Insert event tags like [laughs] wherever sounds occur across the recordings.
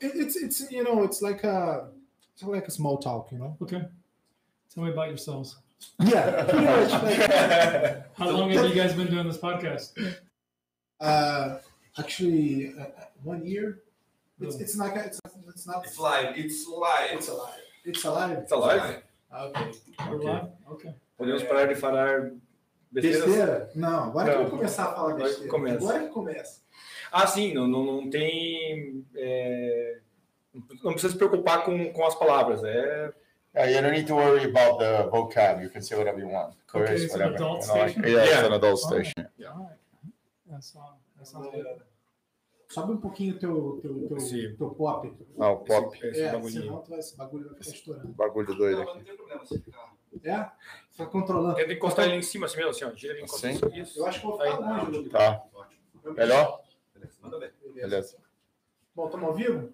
It, it's it's you know it's like a it's like a small talk, you know. Okay. Tell me about yourselves. Yeah, [laughs] pretty much. Like, How long have you guys been doing this podcast? uh, actually, uh, one year. It's it's not it's it's not It's live. It's live. it's alive. It's alive. It's alive? Okay. We're? Okay. Podemos parar de falar? Besteira? Não, agora que eu começar a falar besteira. começa. Agora que começa. Ah, sim, não, não, não tem. é, não precisa se preocupar com, com as palavras. É, Yeah, you don't need to worry about the vocab. You can say whatever you want. Okay, Chorus, it's an whatever. adult you know, like- station? yeah, it's Yeah. an adult Oh. station. All right. That's, that sounds good. Sobe um pouquinho o teu, teu, teu, teu pop. Ah, o pop. esse, esse É, bagulhinho. senão tu vai, esse bagulho vai ficar estourando. Bagulho doido Não, aqui. não tem problema se ficar. É? Fica controlando. Tenta encostar ele em cima assim mesmo, assim, ó. Gira ele encosta Assim? isso. Eu acho que vou ficar longe. Lucas. Tá. Melhor? Beleza, manda ver. Beleza. Bom, estamos ao vivo?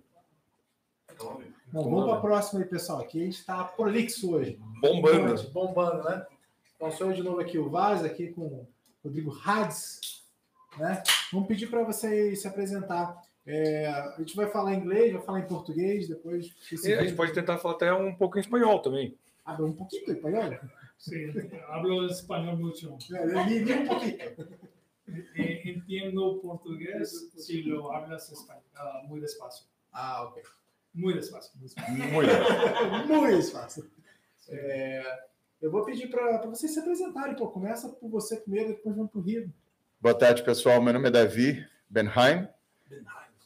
Bom, vamos para a próxima aí, pessoal. Aqui a gente está prolixo hoje. Bombando. Bombando, né? Então, sou eu de novo aqui, o Vaz, aqui com o Rodrigo Hades. Né? Vamos pedir para você se apresentar. É, a gente vai falar em inglês, vai falar em português, depois. E a gente pode tentar falar até um pouco em espanhol também. Abre um pouquinho, espanhol. Sí, hablo español mucho. É, li- li um pouquinho. Eh, Entiendo portugués si lo hablas español, ah, muy despacio. Ah, ok. Muy despacio. muy despacio. Muito. Muito fácil. É, eu vou pedir para vocês se apresentarem. Pô, começa por você primeiro, depois vamos para o Rio. Boa tarde, pessoal. Meu nome é Davi Benheim.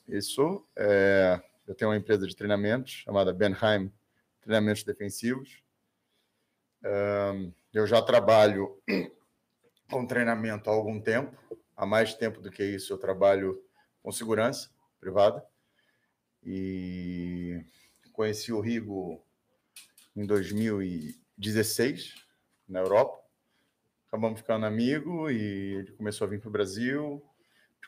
Isso. É, eu tenho uma empresa de treinamentos chamada Benheim Treinamentos Defensivos. Eu já trabalho com treinamento há algum tempo. Há mais tempo do que isso, eu trabalho com segurança privada. E conheci o Rigo em 2016, na Europa. Acabamos ficando amigo e ele começou a vir para o Brasil.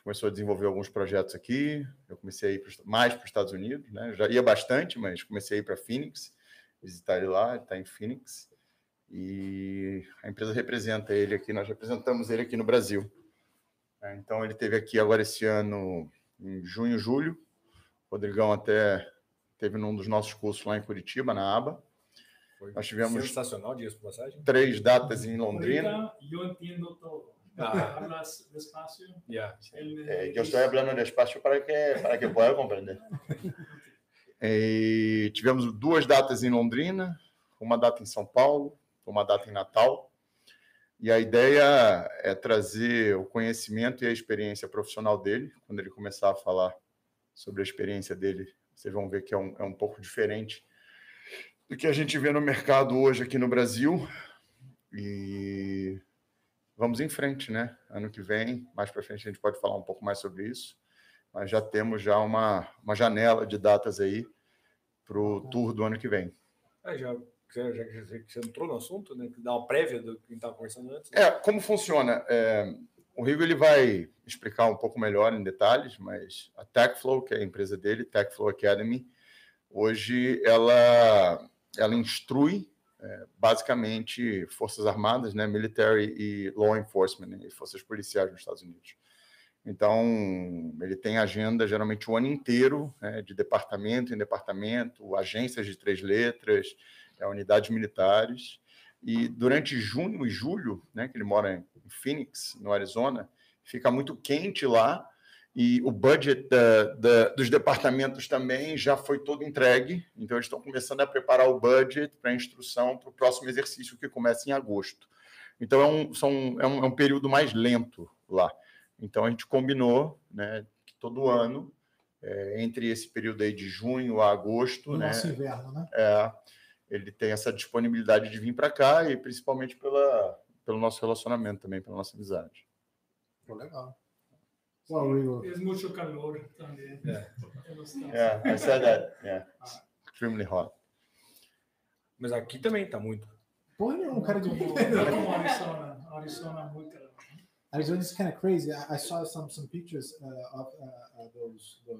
Começou a desenvolver alguns projetos aqui. Eu comecei a ir mais para os Estados Unidos, né? Já ia bastante, mas comecei a ir para Phoenix, visitar ele lá, ele está em Phoenix. E a empresa representa ele aqui, nós representamos ele aqui no Brasil. É, Então ele teve aqui agora esse ano, em junho, julho. O Rodrigão até teve num dos nossos cursos lá em Curitiba, na ABA. Foi Nós tivemos- sensacional, dias por passagem. Três datas em Londrina. Yo entiendo todo. Ah. Hablas despacio. Yeah. Eh, yo estoy hablando despacio para que, para que pueda comprender. [laughs] E tivemos duas datas em Londrina, uma data em São Paulo, uma data em Natal. E a ideia é trazer o conhecimento e a experiência profissional dele. Quando ele começar a falar sobre a experiência dele, vocês vão ver que é um, é um pouco diferente do que a gente vê no mercado hoje aqui no Brasil. E vamos em frente, né? Ano que vem, mais para frente, a gente pode falar um pouco mais sobre isso. Mas já temos já uma, uma janela de datas aí para o tour do ano que vem. Ah, já, já, já que você entrou no assunto, né? Dá uma prévia do que estava conversando antes. É, como funciona? É, o Rigo ele vai explicar um pouco melhor em detalhes, mas a TechFlow, que é a empresa dele, TechFlow Academy, hoje ela, ela instrui é, basicamente forças armadas, né, military e law enforcement, né, forças policiais nos Estados Unidos. Então, ele tem agenda geralmente o ano inteiro, né, de departamento em departamento, agências de três letras, é, unidades militares. E durante junho e julho, né, que ele mora em Phoenix, no Arizona, fica muito quente lá e o budget da- da- dos departamentos também já foi todo entregue. Então, eles estão começando a preparar o budget para a instrução para o próximo exercício que começa em agosto. Então, é um, são, é um, é um período mais lento lá. Então, a gente combinou né, que todo ano, é, entre esse período aí de junho a agosto, No né, nosso inverno, né? é, ele tem essa disponibilidade de vir para cá e principalmente pela, pelo nosso relacionamento também, pela nossa amizade. Pô, legal. Well, Rigo. Es mucho calor también. Yeah. Yeah, I said that. Yeah, it's extremely hot. Mas aqui também está muito. Porra nenhuma, cara de. Arizona. Arizona muy calor. Arizona is kind of crazy. I, I saw some some pictures uh, of uh, uh, those the,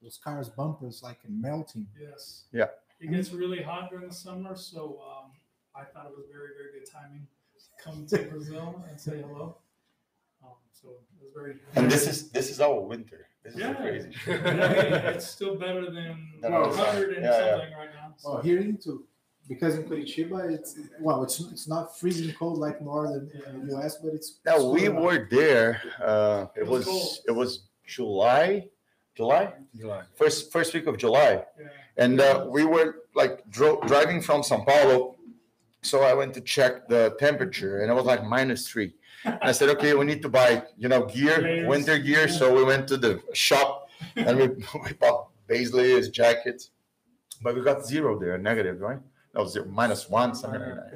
those cars bumpers like melting. Yes. Yeah. It gets really hot during the summer, so um, I thought it was very, very good timing to come to Brazil and say hello. Um, so it was very. And this is this is our winter. This is Yeah. crazy. [laughs] Yeah, it's still better than [laughs] Than ours. 100 and Yeah, yeah. something right now. so- Well, here too, because in Curitiba, it's well, it's it's not freezing cold like northern in the US, but it's. Now we were there. Uh, it It was was it was July, July, first first week of July, and uh, we were like dro- driving from São Paulo. So I went to check the temperature, and it was like minus three. And I said, okay, we need to buy you know gear, winter gear. So we went to the shop and we, [laughs] we bought base layers, jackets, but we got zero there, negative, right? No, zero, minus one, something like that.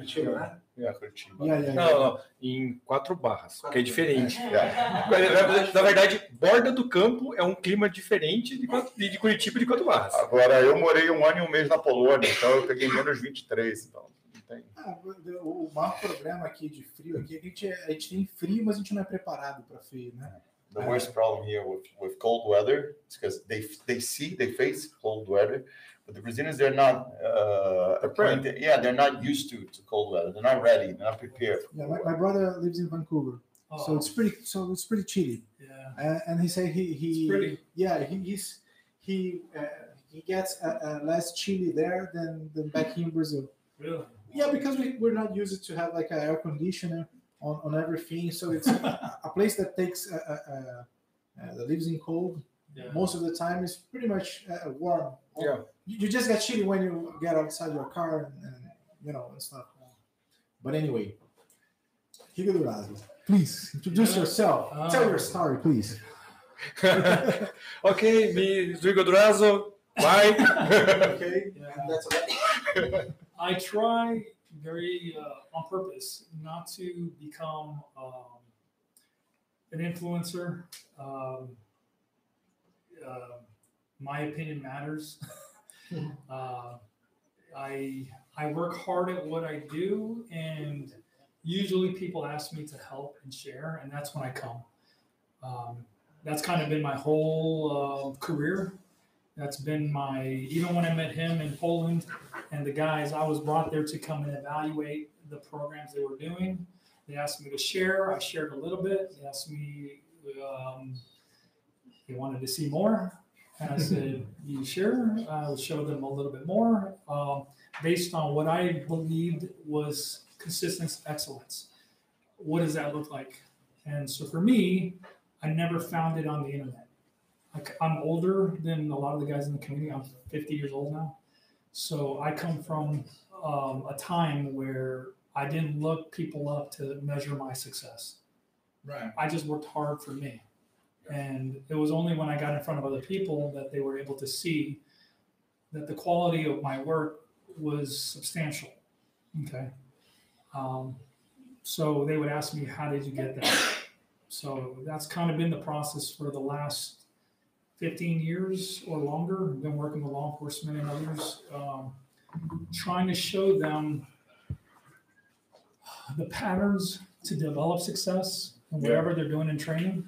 Curitiba? Yeah, Curitiba. Yeah, yeah, Não, não, em quatro barras, que é diferente. Yeah. Na, na verdade, borda do campo é um clima diferente de, quatro- de Curitiba de quatro barras. Agora, eu morei um ano e um mês na Polônia, então eu peguei menos 23. Então, não tem. Ah, o maior problema aqui de frio aqui é que a gente, é- a gente tem frio, mas a gente não é preparado para frio, né? The worst problem here with, with cold weather is because they they see they face cold weather, but the Brazilians they're not uh, Prepared. acquainted. Yeah, they're not used to, to cold weather. They're not ready. They're not prepared. Yeah, my, my brother lives in Vancouver, Oh, so it's pretty so it's pretty chilly. yeah. And, and he said he It's he pretty. yeah he, he's he uh, he gets uh, uh, less chilly there than than back here in Brazil. Really? Yeah, because we, we're not used to have like an air conditioner on, on everything. So it's a, [laughs] a place that takes uh, uh, uh, uh, that lives in cold Yeah. most of the time is pretty much uh, warm. Yeah. You, you just get chilly when you get outside your car and, and you know and stuff. But anyway, Rigo Durazo, please introduce Yeah. yourself. Ah. Tell your story, please. [laughs] ok, me Rodrigo Durazo, vai. [laughs] okay, [laughs] Yeah. that's all. I try very uh, on purpose not to become um, an influencer. Um, uh, my opinion matters. Uh, I I work hard at what I do, and usually people ask me to help and share, and that's when I come. Um, that's kind of been my whole uh, career. That's been my even when I met him in Poland and the guys, I was brought there to come and evaluate the programs they were doing. They asked me to share. I shared a little bit. They asked me, um, they wanted to see more. And I said, You sure? I'll show them a little bit more um, based on what I believed was consistent excellence. What does that look like? And so for me, I never found it on the internet. Like I'm older than a lot of the guys in the community. I'm 50 years old now. So I come from um, a time where I didn't look people up to measure my success. Right. I just worked hard for me. And it was only when I got in front of other people that they were able to see that the quality of my work was substantial. Okay. Um, so they would ask me, How did you get that? So that's kind of been the process for the last 15 years or longer. I've been working with law enforcement and others, um, trying to show them the patterns to develop success and whatever they're doing in training.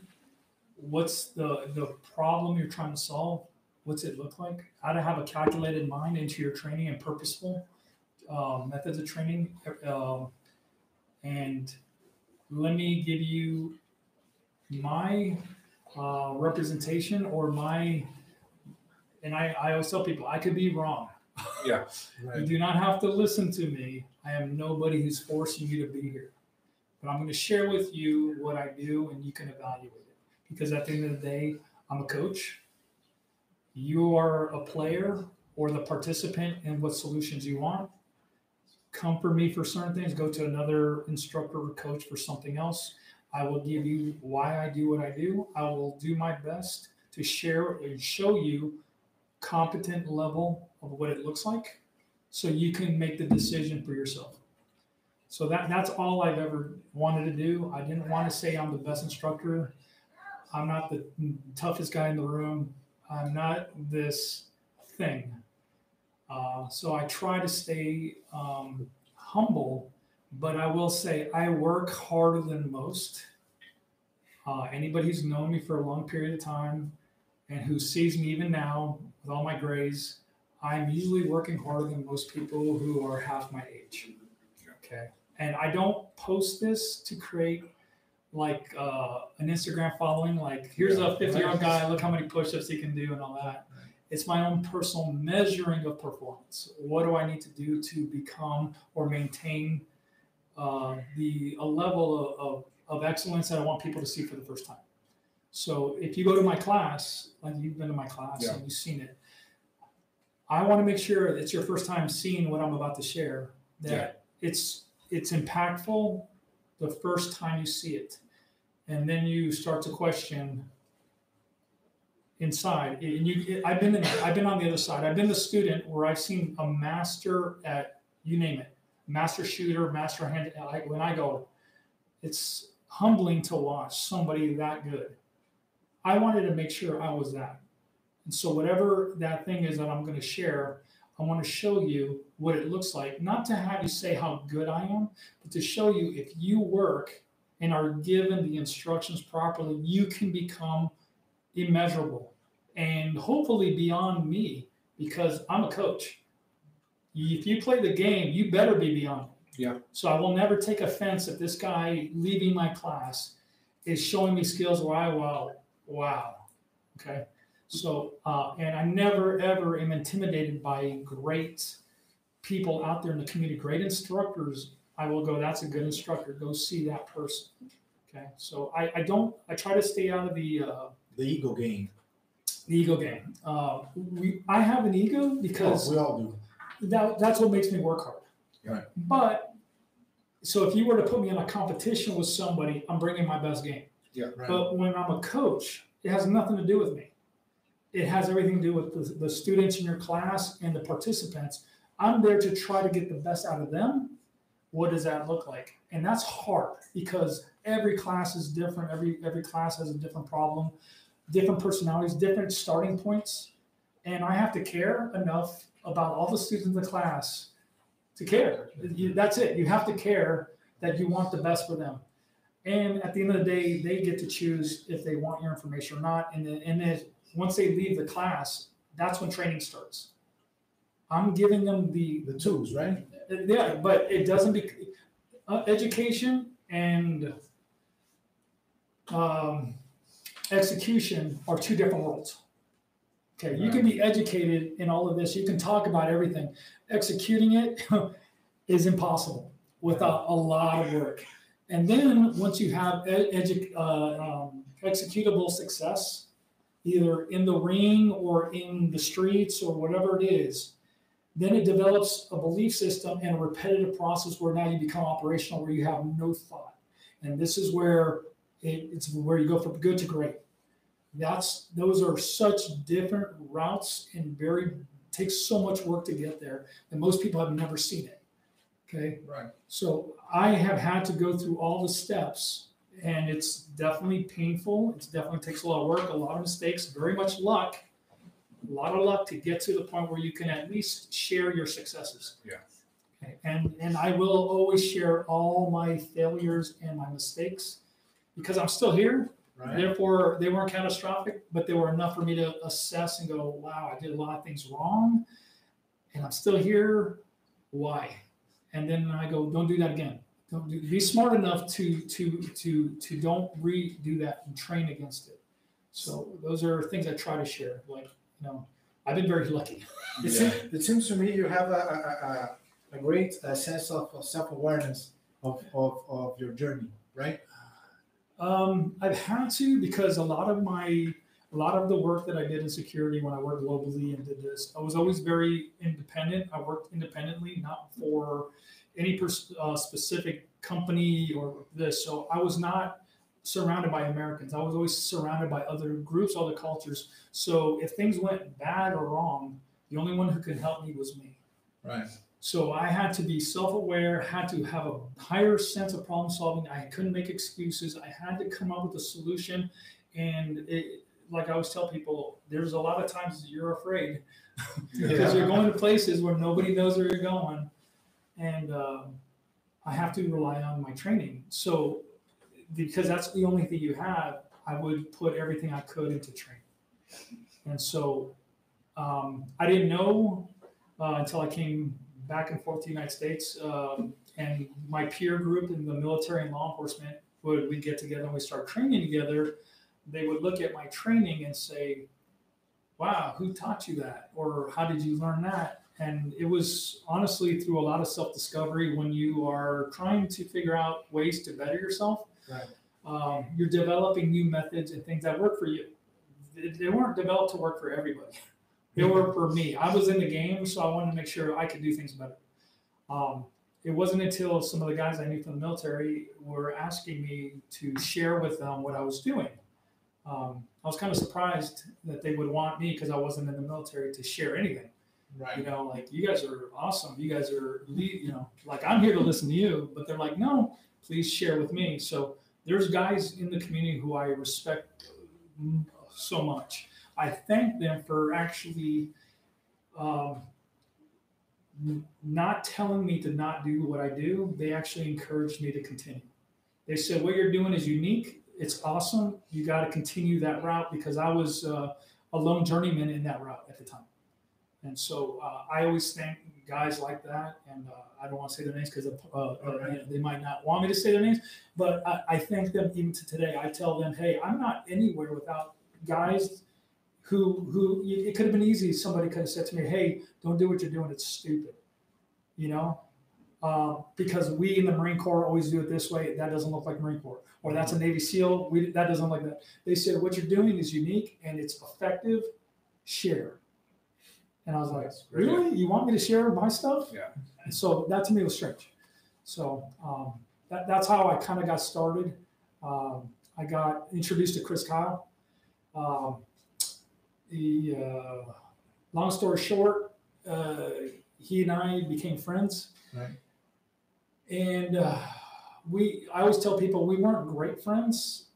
What's the, the problem you're trying to solve? What's it look like? How to have a calculated mind into your training and purposeful um, methods of training. Um, and let me give you my uh, representation or my, and I, I always tell people I could be wrong. Yeah. [laughs] You do not have to listen to me. I am nobody who's forcing you to be here. But I'm going to share with you what I do and you can evaluate. Because at the end of the day, I'm a coach. You are a player or the participant in what solutions you want. Come for me for certain things, go to another instructor or coach for something else. I will give you why I do what I do. I will do my best to share and show you competent level of what it looks like so you can make the decision for yourself. So that that's all I've ever wanted to do. I didn't want to say I'm the best instructor. I'm not the toughest guy in the room. I'm not this thing. Uh, so I try to stay um, humble, but I will say I work harder than most. Uh, anybody who's known me for a long period of time and who sees me even now with all my grays, I'm usually working harder than most people who are half my age. Okay. And I don't post this to create like uh, an Instagram following. Like, here's a 50 year old guy, look how many push ups he can do and all that. It's my own personal measuring of performance. What do I need to do to become or maintain uh, the a level of, of, of excellence that I want people to see for the first time? So if you go to my class, like you've been to my class Yeah. and you've seen it, I want to make sure it's your first time seeing what I'm about to share. That it's it's impactful the first time you see it, and then you start to question inside. And you, I've been in, I've been on the other side. I've been the student where I've seen a master at you name it, master shooter, master hand. When I go, it's humbling to watch somebody that good. I wanted to make sure I was that. And so, whatever that thing is that I'm going to share, I want to show you what it looks like. Not to have you say how good I am, but to show you if you work and are given the instructions properly, you can become immeasurable and hopefully beyond me because I'm a coach. If you play the game, you better be beyond me. Yeah. So I will never take offense if this guy leaving my class is showing me skills where I wow, wow. Okay. So, uh, and I never ever am intimidated by great people out there in the community, great instructors. I will go, that's a good instructor. Go see that person. Okay. So I, I don't, I try to stay out of the, uh, The ego game. the ego game. Uh, we, I have an ego because Oh, we all do. that, that's what makes me work hard. Right. But so if you were to put me in a competition with somebody, I'm bringing my best game. Yeah. Right. But when I'm a coach, it has nothing to do with me. It has everything to do with the, the students in your class and the participants. I'm there to try to get the best out of them. What does that look like? And that's hard because every class is different. Every every class has a different problem, different personalities, different starting points. And I have to care enough about all the students in the class to care. You, that's it. You have to care that you want the best for them. And at the end of the day, they get to choose if they want your information or not. And then, and then once they leave the class, that's when training starts. I'm giving them the, The tools, right? Yeah, but it doesn't be uh, education and um, execution are two different worlds. Okay, you can be educated in all of this. You can talk about everything. Executing it [laughs] is impossible without a lot of work. And then once you have edu- uh, um, executable success, either in the ring or in the streets or whatever it is, then it develops a belief system and a repetitive process where now you become operational, where you have no thought. And this is where it, it's where you go from good to great. That's those are such different routes and very takes so much work to get there that most people have never seen it. Okay. Right. So I have had to go through all the steps, and it's definitely painful. It definitely takes a lot of work, a lot of mistakes, very much luck, a lot of luck to get to the point where you can at least share your successes. Yeah. Okay. And and I will always share all my failures and my mistakes because I'm still here. Right. Therefore, they weren't catastrophic, but they were enough for me to assess and go, wow, I did a lot of things wrong, and I'm still here. Why? And then I go, don't do that again. Don't do, be smart enough to to to to don't redo that and train against it. So those are things I try to share. Like you know, I've been very lucky. [laughs] It, seems, it seems to me you have a, a, a, a great uh, sense of, of self awareness of, of, of your journey, right? Um, I've had to because a lot of my a lot of the work that I did in security when I worked globally and did this, I was always very independent. I worked independently, not for any pers- uh, specific company or this. So I was not surrounded by Americans. I was always surrounded by other groups, other cultures. So if things went bad or wrong, the only one who could help me was me. Right. So I had to be self-aware, had to have a higher sense of problem solving. I couldn't make excuses. I had to come up with a solution. And it, like I always tell people, there's a lot of times you're afraid [laughs] because you're going to places where nobody knows where you're going. And um, I have to rely on my training. So because that's the only thing you have, I would put everything I could into training. And so um, I didn't know uh, until I came back and forth to the United States. Um, and my peer group in the military and law enforcement would we get together and we start training together, they would look at my training and say, "Wow, who taught you that?" or "How did you learn that?" And it was honestly through a lot of self discovery when you are trying to figure out ways to better yourself. Right. Um, you're developing new methods and things that work for you. They, they weren't developed to work for everybody. They were for me. I was in the game, so I wanted to make sure I could do things better. Um, it wasn't until some of the guys I knew from the military were asking me to share with them what I was doing. Um, I was kind of surprised that they would want me because I wasn't in the military to share anything. Right. You know, like you guys are awesome. You guys are, you know, like I'm here to listen to you, but they're like, no, please share with me. So there's guys in the community who I respect so much. I thank them for actually um, not telling me to not do what I do. They actually encouraged me to continue. They said, what you're doing is unique. It's awesome. You got to continue that route because I was uh, a lone journeyman in that route at the time. And so uh, I always thank guys like that. And uh, I don't want to say their names because uh, uh, they might not want me to say their names, but I, I thank them even to today. I tell them, hey, I'm not anywhere without guys who who it could have been easy. Somebody could have said to me, hey, don't do what you're doing. It's stupid. You know, uh, because we in the Marine Corps always do it this way. That doesn't look like Marine Corps, or that's a Navy SEAL. We that doesn't look like that. They said what you're doing is unique and it's effective. Share. And I was like, really? You want me to share my stuff? Yeah. And so that to me was strange. So um, that, that's how I kind of got started. Um, I got introduced to Chris Kyle. Um, the uh, long story short, uh, he and I became friends. Right. And uh, we, I always tell people we weren't great friends.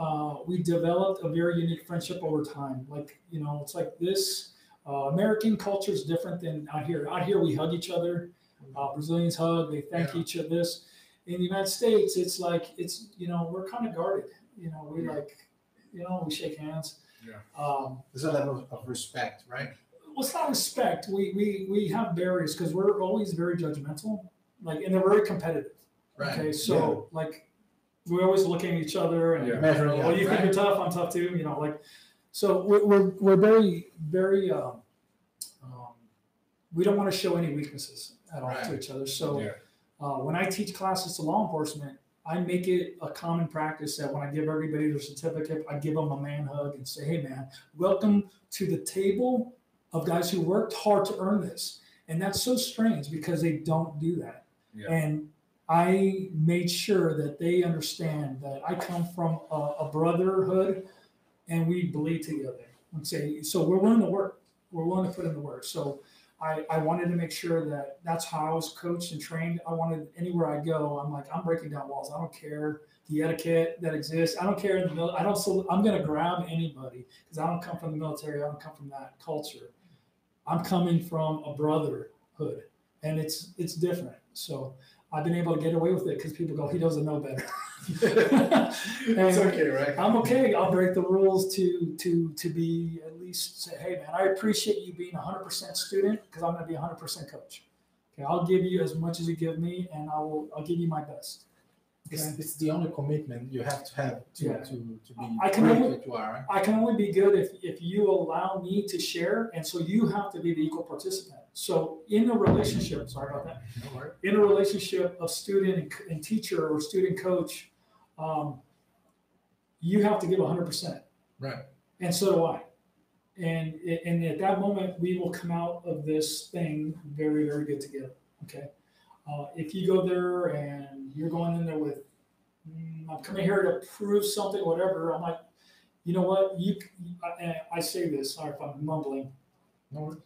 Uh, we developed a very unique friendship over time. Like, you know, it's like this uh, American culture is different than out here. Out here, we hug each other. Uh, Brazilians hug, they thank Yeah. each other. This in the United States, it's like, it's, you know, we're kind of guarded. You know, we Yeah. like, you know, we shake hands. Yeah. Um, There's a level of respect, right? well, it's not respect. We we we have barriers because we're always very judgmental, like, and they're very competitive. Right. Okay, so like, we're always looking at each other and, Yeah. Measuring well, up, you think you're tough, I'm tough too. You know, like, so we're we're, we're very very um, um, we don't want to show any weaknesses at all to each other. So Yeah. uh, when I teach classes to law enforcement, I make it a common practice that when I give everybody their certificate, I give them a man hug and say, "Hey, man, welcome to the table of guys who worked hard to earn this." And that's so strange because they don't do that. Yeah. And I made sure that they understand that I come from a, a brotherhood and we bleed together. And say, so we're willing to work. We're willing to put in the work. So I, I wanted to make sure that that's how I was coached and trained. I wanted anywhere I go, I'm like, I'm breaking down walls. I don't care the etiquette that exists. I don't care the mil- I don't. So I'm going to grab anybody because I don't come from the military. I don't come from that culture. I'm coming from a brotherhood, and it's it's different. So I've been able to get away with it because people go, he doesn't know better. [laughs] it's okay, right? I'm okay. I'll break the rules to to to be at least say, hey man, I appreciate you being 100% student because I'm going to be 100% coach. Okay, I'll give you as much as you give me, and I will I'll give you my best. It's, Okay. it's the only commitment you have to have to, Yeah. to, to be I can only- you are, right? I can only be good if if you allow me to share, and so you have to be the equal participant. So in a relationship, sorry about that. No in a relationship of student and, and teacher or student coach, um, you have to give 100%. Right. And so do I. And, and at that moment, we will come out of this thing very, very good together. Okay. Uh, if you go there and you're going in there with, "Mm, I'm coming here to prove something, whatever, I'm like, you know what? You, I, I say this, sorry if I'm mumbling No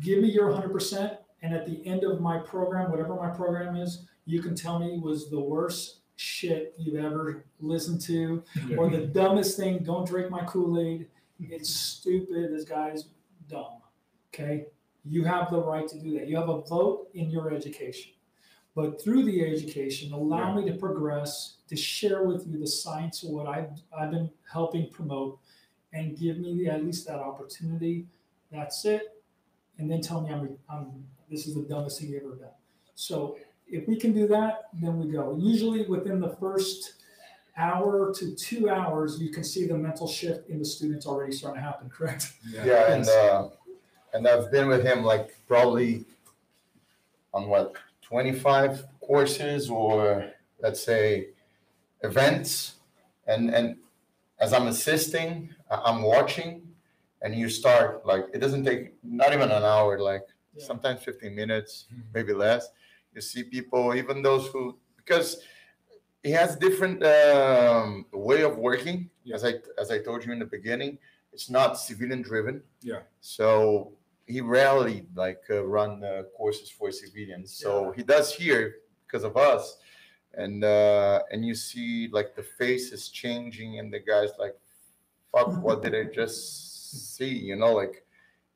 give me your 100% and at the end of my program whatever my program is you can tell me was the worst shit you've ever listened to. Or the dumbest thing don't drink my kool-aid. It's stupid this guy's dumb okay? You have the right to do that. You have a vote in your education. But through the education allow me to progress to share with you the science of what I've, I've been helping promote and give me the, at least that opportunity. That's it. And then tell me I'm, I'm this is the dumbest thing you ever done. So if we can do that, then we go. Usually within the first hour to two hours, you can see the mental shift in the students already starting to happen. Correct? Yeah, and uh, and I've been with him like probably on what twenty five courses or let's say events, and and as I'm assisting, I- I'm watching, and you start like it doesn't take not even an hour, like Yeah. sometimes fifteen minutes, maybe less. You see people, even those who because he has different um, way of working. As I as I told you in the beginning, it's not civilian driven. Yeah. So he rarely like uh, run uh, courses for civilians. So he does here because of us, and uh, and you see like the face is changing, and the guys like, fuck, what did I just see? You know, like,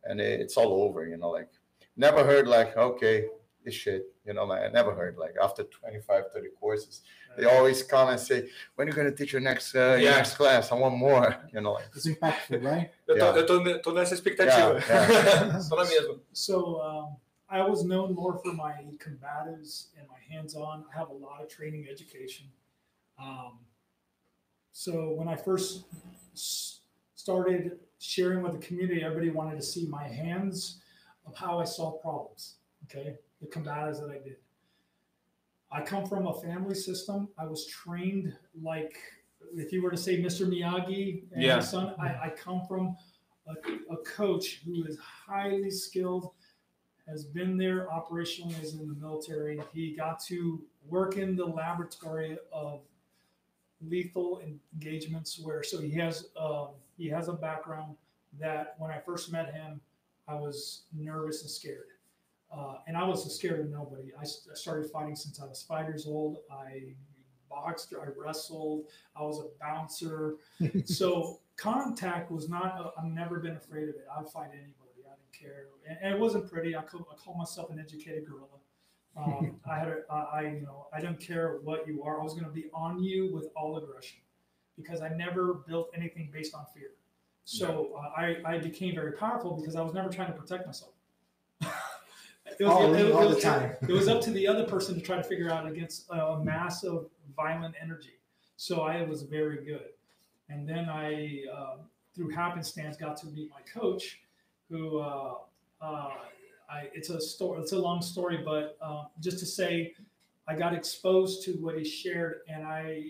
and it, it's all over. You know, like never heard like okay this shit. You know, like I never heard like after 25, 30 courses, they always come and say, when are you gonna teach your next uh, your next class? I want more. You know, like. It's impactful, right? [laughs] Eu tô, Yeah. eu tô, tô nessa expectativa. Yeah, Só na mesma. So um, I was known more for my combatives and my hands-on. I have a lot of training education. Um, so when I first started sharing with the community, everybody wanted to see my hands of how I solve problems. Okay, the combatives that I did. I come from a family system. I was trained like, if you were to say Mr. Miyagi and Yeah. his son, I, I come from a, a coach who is highly skilled, has been there operationally as in the military. He got to work in the laboratory of lethal engagements where so he has um, he has a background that when I first met him, I was nervous and scared. Uh, and I was scared of nobody. I started fighting since I was five years old. I boxed, I wrestled, I was a bouncer. [laughs] so contact was not, i I've never been afraid of it. I'd fight anybody. I didn't care. And, and it wasn't pretty. I, call, I call myself an educated gorilla. Um, [laughs] I had, a, I, I, you know, I don't care what you are. I was going to be on you with all aggression because I never built anything based on fear. So uh, I, I became very powerful because I was never trying to protect myself. It, was, All- it, all was- the time. it was up to the other person to try to figure out against a massive violent energy. So I was very good. And then I, um, through happenstance, got to meet my coach, who uh, uh, I, it's a story. It's a long story, but um, just to say, I got exposed to what he shared, and I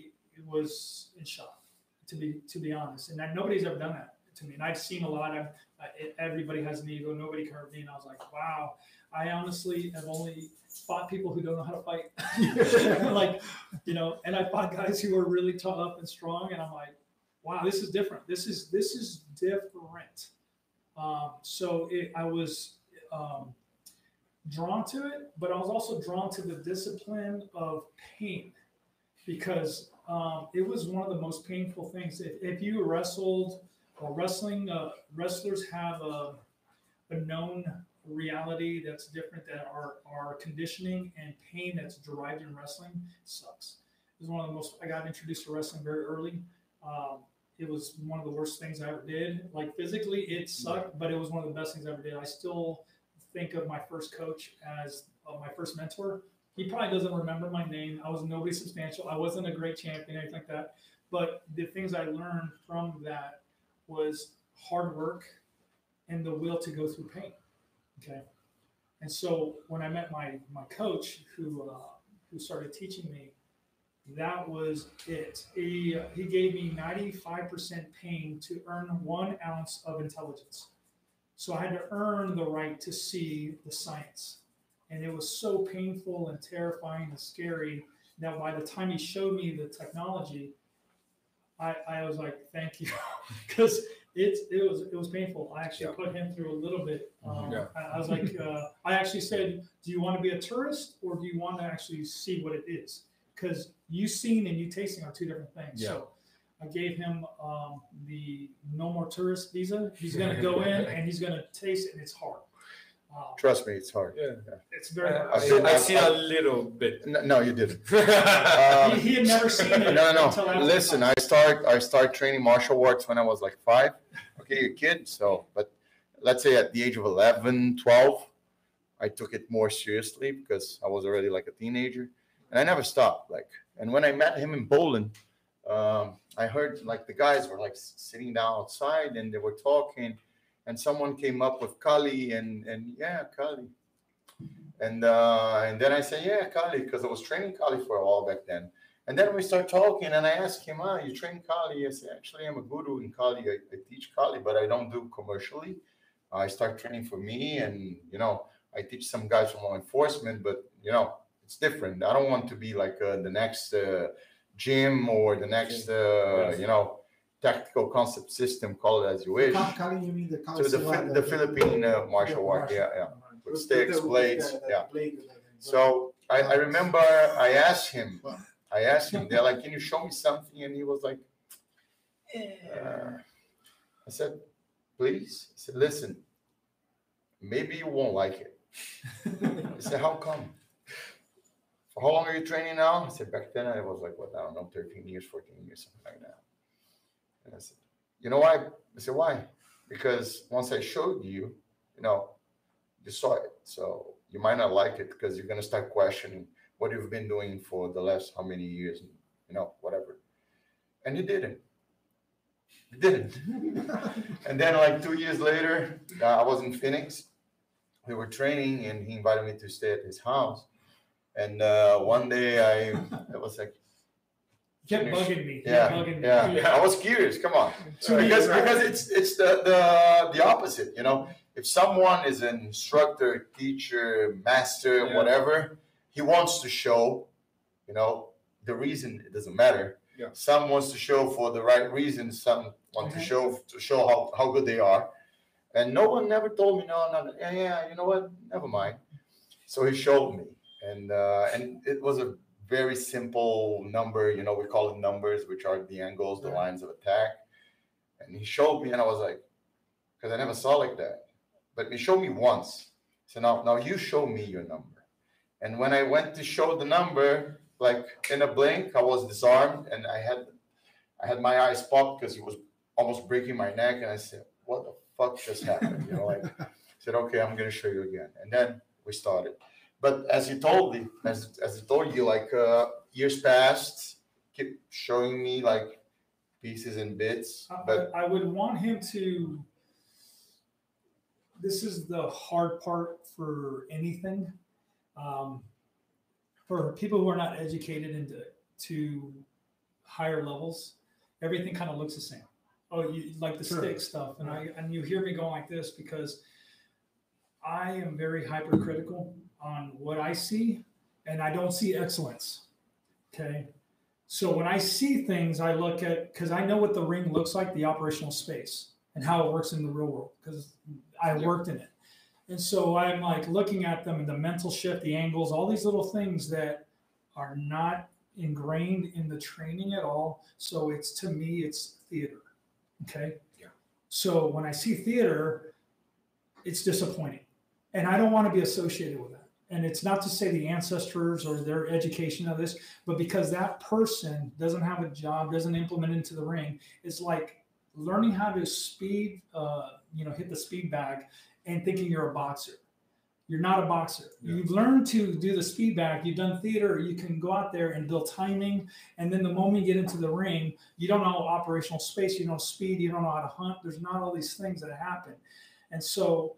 was in shock. To be to be honest, and that, nobody's ever done that to me. And I've seen a lot. I've, I, everybody has an ego. Nobody can hurt me. And I was like, wow. I honestly have only fought people who don't know how to fight. [laughs] [laughs] like, you know, and I fought guys who were really tough and strong, and I'm like, wow, this is different. This is this is different. Um, so it, I was um, drawn to it, but I was also drawn to the discipline of pain because um, it was one of the most painful things. If, if you wrestled or wrestling, uh, wrestlers have a, a known reality that's different that our, our conditioning and pain that's derived in wrestling sucks. It was one of the most, I got introduced to wrestling very early. Um, it was one of the worst things I ever did. Like physically, it sucked, but it was one of the best things I ever did. I still think of my first coach as uh, my first mentor. He probably doesn't remember my name. I was nobody substantial. I wasn't a great champion, anything like that. But the things I learned from that was hard work and the will to go through pain. Okay. And so when I met my my coach, who uh, who started teaching me, that was it. He he gave me ninety five percent pain to earn one ounce of intelligence. So I had to earn the right to see the science, and it was so painful and terrifying and scary that by the time he showed me the technology, I I was like, thank you, [laughs] because it it was it was painful. I actually put him through a little bit. Um, Yeah. I, I was like, uh, I actually said, do you want to be a tourist or do you want to actually see what it is? Because you seeing and you tasting are two different things. So I gave him um, the no more tourist visa. He's going [laughs] to go in [laughs] and he's going to taste it, and it's hard. Um, Trust me, it's hard. Yeah. it's very hard. I've been- I've seen a little bit. No, no, you didn't. [laughs] he, Um, he had never seen it. no, no, until no. after Listen, I start I start training martial arts when I was like five. Okay, a kid. So, but let's say at the age of 11, 12, I took it more seriously because I was already like a teenager, and I never stopped. Like, and when I met him in Poland, um, I heard like the guys were like s- sitting down outside and they were talking, and someone came up with Kali and and yeah, Kali. And uh, and then I said, yeah, Kali, because I was training Kali for a while back then. And then we start talking, and I ask him, ah, you train Kali? I say, actually, I'm a guru in Kali. I, I teach Kali, but I don't do commercially. I start training for me, and you know, I teach some guys from law enforcement, but you know, it's different. I don't want to be like uh, the next uh, gym or the next, uh, you know, tactical concept system, call it as you wish. Ka- Kali, you mean the Kali So the, Fi- the Philippine uh, martial art, yeah, yeah, with sticks, blades, yeah. blade So I, I remember I asked him, I asked him, they're like, [laughs] can you show me something? And he was like, uh, I said, please. I said, listen, maybe you won't like it. [laughs] I said, how come? For how long are you training now? I said, back then I was like, what, I don't know, 13 years, 14 years, something like that. And I said, you know why? I said, why? Because once I showed you, you know, you saw it. So you might not like it because you're going to start questioning what you've been doing for the last how many years, you know, whatever. And you didn't. You didn't. [laughs] and then, like two years later, uh, I was in Phoenix. We were training, and he invited me to stay at his house. And uh, one day, I, I was like, kept bugging me. He yeah, bugging me. yeah, yeah. I was curious. Come on To because right? because it's it's the the the opposite you know if someone is an instructor teacher master Yeah. whatever he wants to show you know the reason it doesn't matter Yeah. some wants to show for the right reason some want to show to show how, how good they are and no one never told me no no no, yeah yeah you know what never mind so he showed me and uh, and it was a very simple number you know we call it numbers which are the angles the Yeah. lines of attack. And he showed me and i was like because i never saw like that. But he showed me once. So now now you show me your number. And when i went to show the number like in a blink i was disarmed and i had i had my eyes popped because he was almost breaking my neck and i said what the fuck just happened? You know like I [laughs] said okay i'm going to show you again. And then we started but as he told me as, as he told you like uh, years passed keep showing me like pieces and bits but I, I would want him to. This is the hard part for anything. Um, for people who are not educated into to higher levels, everything kind of looks the same. Oh, you like the Sure. stick stuff, and I and you hear me going like this because I am very hypercritical on what I see, and I don't see excellence. Okay. So when I see things, I look at because I know what the ring looks like, the operational space, and how it works in the real world because I Yeah. worked in it. And so I'm like looking at them and the mental shift, the angles, all these little things that are not ingrained in the training at all. So it's to me, it's theater. Okay. Yeah. So when I see theater, it's disappointing. And I don't want to be associated with that. And it's not to say the ancestors or their education of this, but because that person doesn't have a job, doesn't implement into the ring, it's like learning how to speed, uh, you know, hit the speed bag and thinking you're a boxer. You're not a boxer. Yeah. You've learned to do the speed bag. You've done theater. You can go out there and build timing. And then the moment you get into the ring, you don't know operational space. You don't know speed. You don't know how to hunt. There's not all these things that happen. And so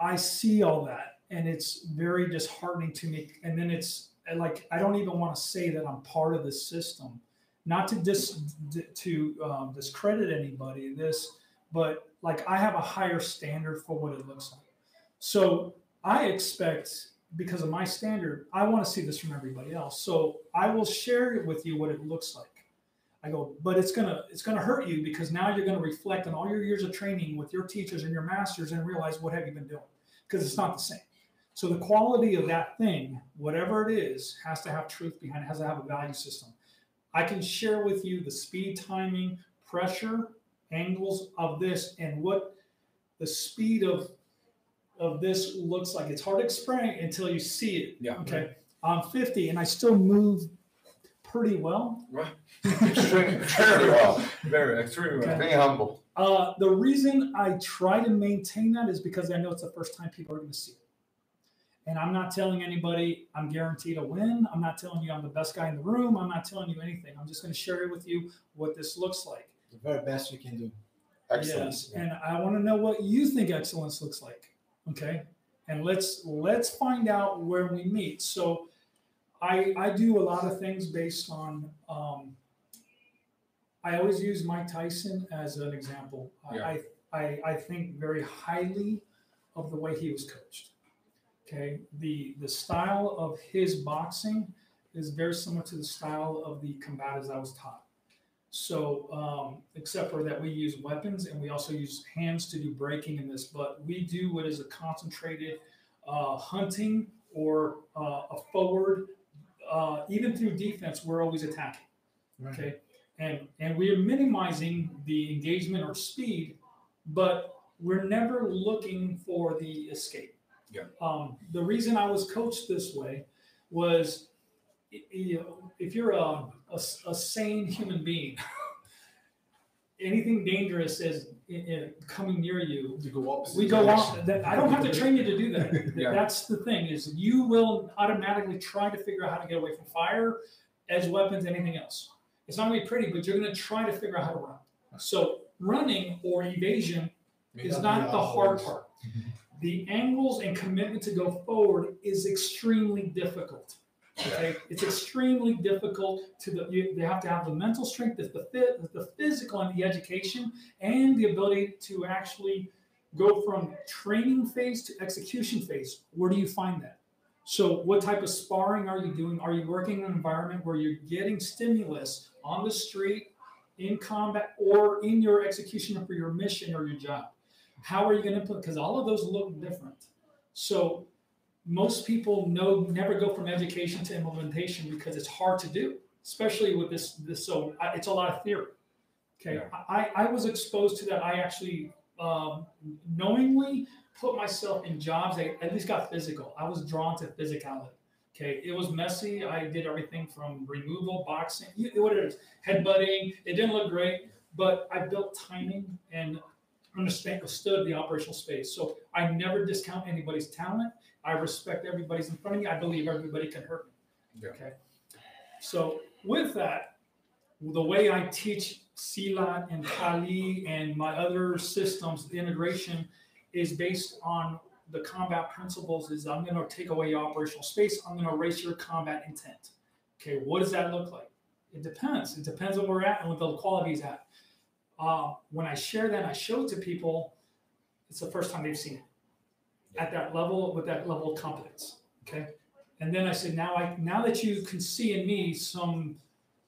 I see all that. And it's very disheartening to me. And then it's like, I don't even want to say that I'm part of this system. Not to dis to um, discredit anybody, this, but like I have a higher standard for what it looks like. So I expect because of my standard, I want to see this from everybody else. So I will share it with you what it looks like. I go, but it's gonna it's gonna hurt you because now you're gonna reflect on all your years of training with your teachers and your masters and realize what have you been doing because it's not the same. So the quality of that thing, whatever it is, has to have truth behind it, has to have a value system. I can share with you the speed, timing, pressure, angles of this, and what the speed of of this looks like. It's hard to explain until you see it. Yeah. Okay. I'm 50 and I still move pretty well. [laughs] extremely, extremely well Very extremely well. Okay. being humble Uh, the reason I try to maintain that is because I know it's the first time people are going to see it. And I'm not telling anybody I'm guaranteed a win. I'm not telling you I'm the best guy in the room. I'm not telling you anything. I'm just going to share with you what this looks like. The very best you can do. Excellent. Yes, and I want to know what you think excellence looks like. Okay, and let's let's find out where we meet. So, I I do a lot of things based on. Um, I always use Mike Tyson as an example. Yeah. I, I I think very highly of the way he was coached. Okay, the the style of his boxing is very similar to the style of the combatives I was taught. So, um, except for that, we use weapons and we also use hands to do breaking in this, but we do what is a concentrated uh, hunting or uh, a forward. Uh, even through defense, we're always attacking. Right. Okay, and and we're minimizing the engagement or speed, but we're never looking for the escape. Yeah. Um, the reason I was coached this way was, you know, if you're a, a, a sane human being, [laughs] anything dangerous is i- i- coming near you. You go opposite. We go. That, I don't have to train you to do that. [laughs] Yeah. That's the thing is you will automatically try to figure out how to get away from fire, edge weapons, anything else. It's not gonna be pretty, but you're gonna try to figure out how to run. So running or evasion is not the hard part. [laughs] The angles and commitment to go forward is extremely difficult. Okay, it's extremely difficult to the. You, they have to have the mental strength, the the, the physical, and the education, and the ability to actually go from training phase to execution phase. Where do you find that? So, what type of sparring are you doing? Are you working in an environment where you're getting stimulus on the street, in combat, or in your execution for your mission or your job? How are you going to put? Because all of those look different. So, most people know never go from education to implementation because it's hard to do, especially with this. This so I- it's a lot of theory. Okay, Yeah. I, I was exposed to that. I actually um, knowingly put myself in jobs that at least got physical. I was drawn to physicality. Okay, it was messy. I did everything from removal, boxing, you- what it is, headbutting. It didn't look great, but I built timing and understood the operational space. So I never discount anybody's talent. I respect everybody's in front of me. I believe everybody can hurt me. Yeah. Okay. So with that, the way I teach CLAT and Kali and my other systems, the integration is based on the combat principles is I'm going to take away your operational space. I'm going to erase your combat intent. Okay. What does that look like? It depends. It depends on where we're at and what the quality is at. Uh, when I share that, and I show it to people, it's the first time they've seen it at that level with that level of competence. Okay. And then I said, now I now that you can see in me some,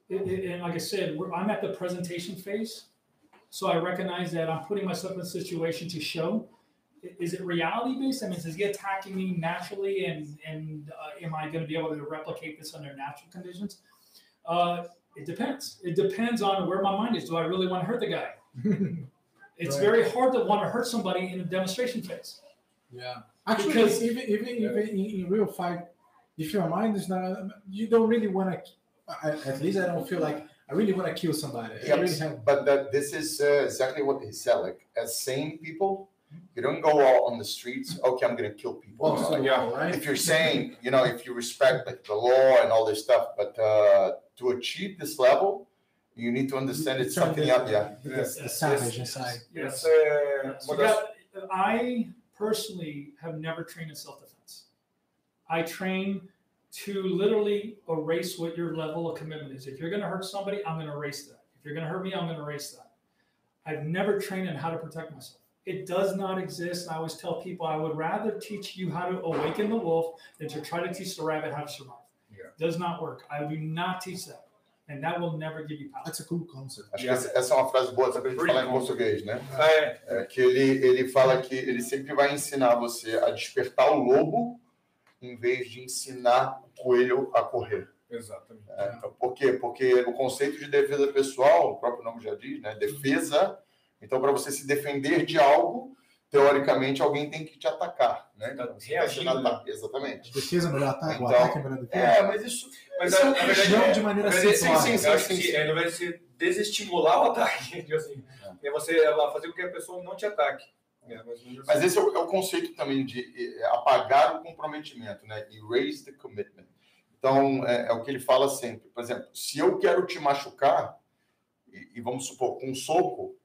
it- it- and like I said, I'm at the presentation phase, so I recognize that I'm putting myself in a situation to show. Is it reality based? I mean, is he attacking me naturally, and and uh, am I going to be able to replicate this under natural conditions? Uh, it depends. It depends on where my mind is. Do I really want to hurt the guy? [laughs] It's Right. very hard to want to hurt somebody in a demonstration phase. Yeah. Actually, Because- even even even in, in real fight, if your mind is not, you don't really want to. At least I don't feel like I really want to kill somebody. I really have. but that this is uh, exactly what he said. Like as sane people, you don't go out on the streets. Okay, I'm gonna kill people. Balls to the yeah. right? if you're saying, you know, if you respect like the law and all this stuff, but uh, to achieve this level, you need to understand it's something the- up. Yeah. the, the savage inside. Yes. Yes. uma uh, got- I personally have never trained in self defense. I train to literally erase what your level of commitment is. If you're going to hurt somebody, I'm going to erase that. If you're going to hurt me, I'm going to erase that. I've never trained in how to protect myself. It does not exist. I always tell people I would rather teach you how to awaken the wolf than to try to teach the rabbit how to survive. Does not work. I do not teach that. And that will never give you power. That's a cool concept. Acho que essa, essa é uma frase boa, gente Pretty falar em português, né? É, É que ele, ele fala que ele sempre vai ensinar você a despertar o lobo em vez de ensinar o coelho a correr. exatamente. É, então, por quê? Porque o conceito de defesa pessoal, o próprio nome já diz, né? Defesa. Então, para você se defender de algo, teoricamente alguém tem que te atacar, né? Então, você vai né? Exatamente. Defesa melhor ataque, o Então, ataque é melhor defesa. É, mas isso, Mas Isso é na verdade, não é, de maneira verdade, simplória. sim, sim, acho que é, na verdade, você desestimular o ataque. [laughs] tipo assim, é você ela fazer com que a pessoa não te ataque. É, menos Mas assim. esse é o, é o conceito também de eh, apagar o comprometimento, né? Erase the commitment. Então, é, é o que ele fala sempre. Por exemplo, se eu quero te machucar, e, e vamos supor, com um soco,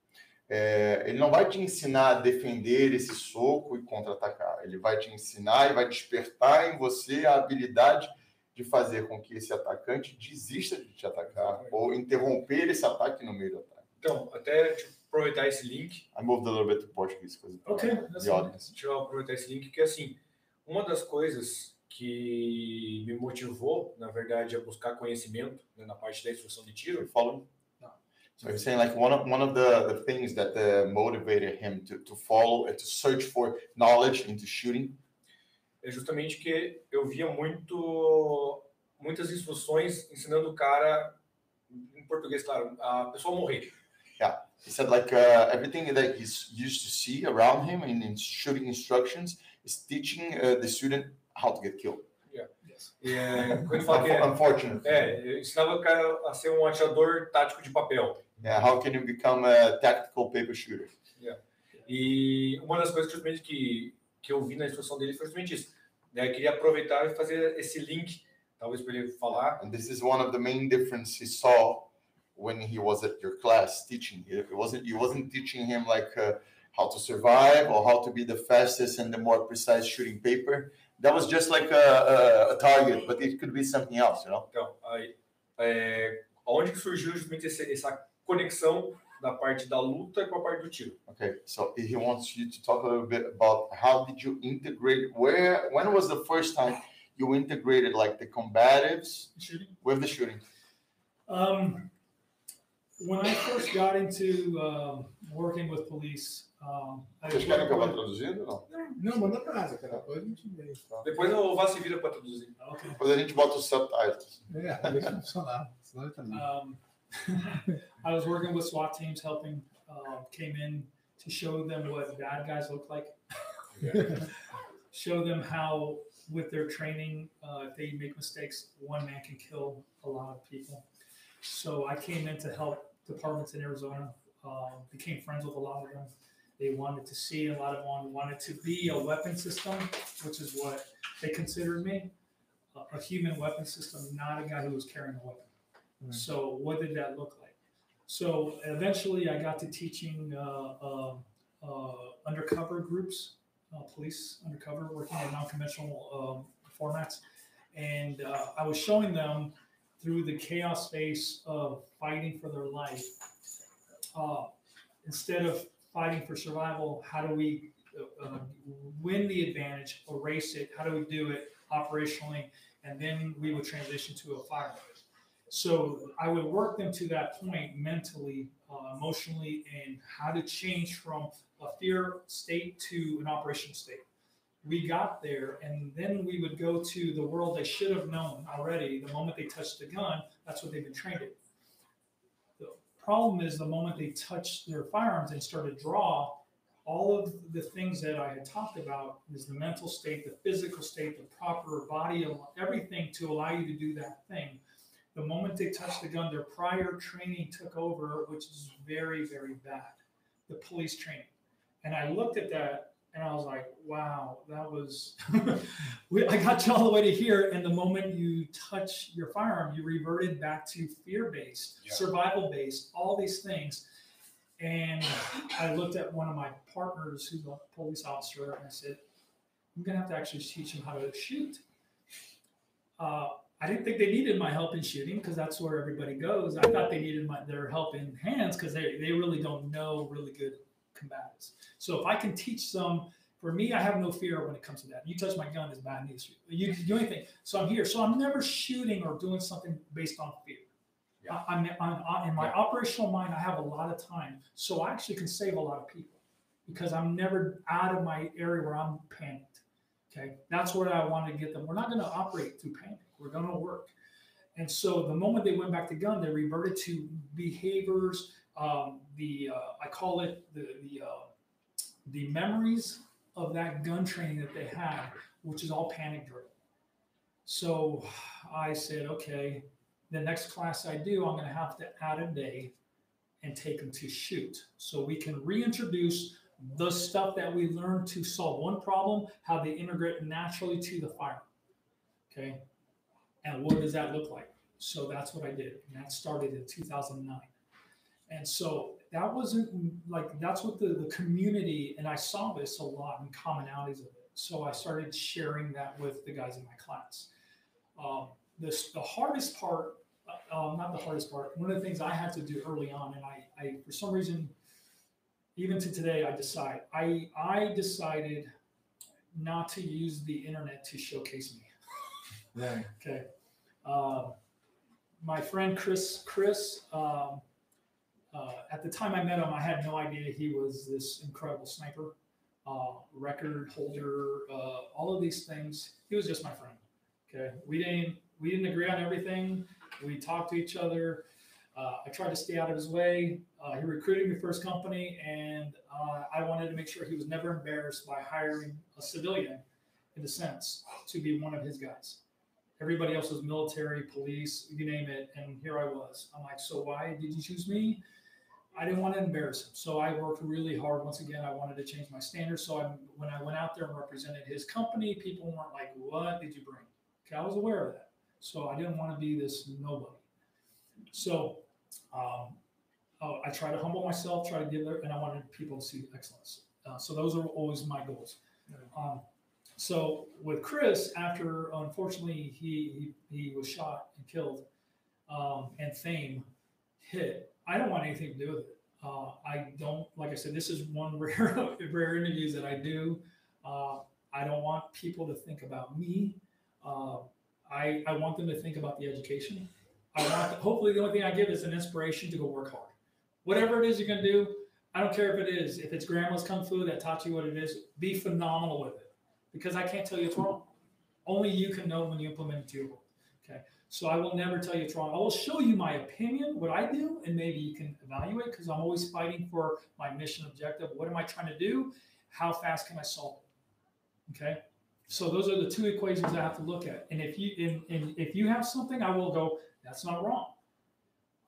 é, ele não vai te ensinar a defender esse soco e contra-atacar. Ele vai te ensinar e vai despertar em você a habilidade de fazer com que esse atacante desista de te atacar ou interromper esse ataque no meio do ataque. Então, até tipo, aproveitar esse link, I moved a little bit to Portuguese because Okay, audience. deixa eu aproveitar esse link, que assim, uma das coisas que me motivou, na verdade, a buscar conhecimento né, na parte da instrução de tiro, follow? So you're saying like one of one of the, the things that uh, motivated him to, to follow and to search for knowledge into shooting é justamente que eu via muito muitas instruções ensinando o cara, em português, claro, a pessoa morrer. He said like uh, everything that he's used to see around him in, in shooting instructions is teaching uh, the student how to get killed. Yes. E, é, quando ele fala que é, é, ensinava o cara a ser um atirador tático de papel. Yeah. How can you become a tactical paper shooter? Yeah. E uma das coisas justamente que, que eu vi na instrução dele foi justamente isso. Né? Eu queria aproveitar e fazer esse link, talvez para ele falar. And this is one of the main difference he saw when he was at your class teaching. It wasn't you wasn't teaching him like uh, how to survive or how to be the fastest and the more precise shooting paper. That was just like a, a, a target, but it could be something else, you know. Então, aí, é, onde que surgiu justamente esse, essa conexão da parte da luta com a parte do tiro? Okay, so he wants you to talk a little bit about how did you integrate? Where when was the first time you integrated like the combatives Shooting. with the shooting? Um, when I first got into um, working with police, um, I Vocês querem worked traduzindo? Não. Não, manda pra casa, cara. Depois a gente vê. Depois o Vá se vira para traduzir. okay. Depois a gente bota os subtitles. É, deixa funcionar. Senão ele tá. [laughs] Um, [laughs] I was working with SWAT teams, helping, uh, came in to show them what bad guys look like. [laughs] show them how, with their training, uh, if they make mistakes, one man can kill a lot of people. So I came in to help departments in Arizona, uh, became friends with a lot of them. They wanted to see, a lot of them wanted to be a weapon system, which is what they considered me a, a human weapon system, not a guy who was carrying a weapon. So, what did that look like? So, eventually, I got to teaching uh, uh, uh, undercover groups, uh, police undercover, working in non conventional um, formats. And uh, I was showing them through the chaos space of fighting for their life. Instead of fighting for survival, how do we uh, uh, win the advantage, erase it? How do we do it operationally? And then we would transition to a fire. So I would work them to that point mentally, uh, emotionally, and how to change from a fear state to an operation state. We got there, and then we would go to the world they should have known already. The moment they touched the gun, that's what they've been trained in. The problem is the moment they touched their firearms and started to draw, all of the things that I had talked about is the mental state, the physical state, the proper body, everything to allow you to do that thing. The moment they touched the gun, their prior training took over, which is very, very bad. The police training. And I looked at that and I was like, wow, that was, [laughs] we, I got you all the way to here. And the moment you touch your firearm, you reverted back to fear based, Yeah. survival based, all these things. And I looked at one of my partners who's a police officer and I said, I'm going to have to actually teach him how to shoot. Uh, I didn't think they needed my help in shooting because that's where everybody goes. I thought they needed my, their help in hands because they, they really don't know really good combatives. So if I can teach them, for me, I have no fear when it comes to that. You touch my gun is bad news. You can do anything. So I'm here. So I'm never shooting or doing something based on fear. Yeah. I, I'm, I'm, i in my operational mind, I have a lot of time. So I actually can save a lot of people because I'm never out of my area where I'm panicked. Okay. That's where I want to get them. We're not going to operate through panic. We're going to work. And so the moment they went back to gun, they reverted to behaviors. Um, the uh, I call it the the uh, the memories of that gun training that they had, which is all panic driven. So I said, okay, the next class I do, I'm going to have to add a day and take them to shoot, so we can reintroduce the stuff that we learned to solve one problem, how they integrate naturally to the fire. Okay. And what does that look like? So that's what I did. And that started in 2009. And so that wasn't like, that's what the, the community, and I saw this a lot in commonalities of it. So I started sharing that with the guys in my class. Um, this, the hardest part, uh, um, not the hardest part, one of the things I had to do early on, and I, I for some reason, even to today, I decide, I, I decided not to use the internet to showcase me. Okay. Um, my friend Chris, Chris, um, uh, at the time I met him, I had no idea he was this incredible sniper, uh, record holder, uh, all of these things. He was just my friend. Okay. We didn't, we didn't agree on everything. We talked to each other. Uh, I tried to stay out of his way. Uh, he recruited me for his company, and uh, I wanted to make sure he was never embarrassed by hiring a civilian, in a sense, to be one of his guys. Everybody else was military, police, you name it, and here I was. I'm like, so why did you choose me? I didn't want to embarrass him, so I worked really hard. Once again, I wanted to change my standards. So I, when I went out there and represented his company, people weren't like, "What did you bring?" Okay, I was aware of that, so I didn't want to be this nobody. So um, uh, I try to humble myself, try to give it, and I wanted people to see excellence. Uh, so those are always my goals. Um, so with Chris, after unfortunately he he, he was shot and killed, um, and fame hit, I don't want anything to do with it. Uh, I don't, like I said, this is one [laughs] rare rare interviews that I do. Uh, I don't want people to think about me. Uh, I I want them to think about the education. I want hopefully the only thing I give is an inspiration to go work hard. Whatever it is you're gonna do, I don't care if it is if it's grandma's kung fu that taught you what it is. Be phenomenal with it because I can't tell you it's wrong. Only you can know when you implement it to your world. Okay. So I will never tell you it's wrong. I will show you my opinion, what I do, and maybe you can evaluate because I'm always fighting for my mission objective. What am I trying to do? How fast can I solve it? Okay. So those are the two equations I have to look at. And if you and, and if you have something, I will go, that's not wrong.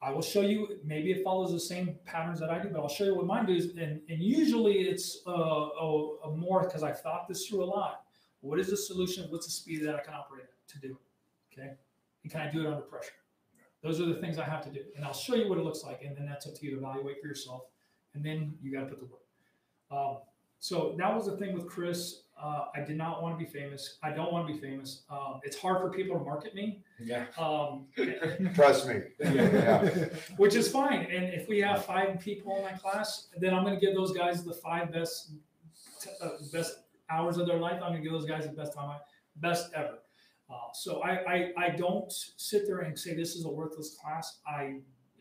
I will show you, maybe it follows the same patterns that I do, but I'll show you what mine does. And, and usually it's uh, a, a more because I've thought this through a lot. What is the solution? What's the speed that I can operate at to do it? Okay. And can I do it under pressure? Those are the things I have to do. And I'll show you what it looks like. And then that's up to you to evaluate for yourself. And then you got to put the work. Um, so that was the thing with Chris. Uh, I did not want to be famous. I don't want to be famous. Um, it's hard for people to market me, Yeah. um, [laughs] Trust me. [laughs] Yeah. which is fine. And if we have five people in my class, then I'm going to give those guys the five best uh, best hours of their life. I'm going to give those guys the best time, I, best ever. Uh, so I, I I don't sit there and say this is a worthless class. I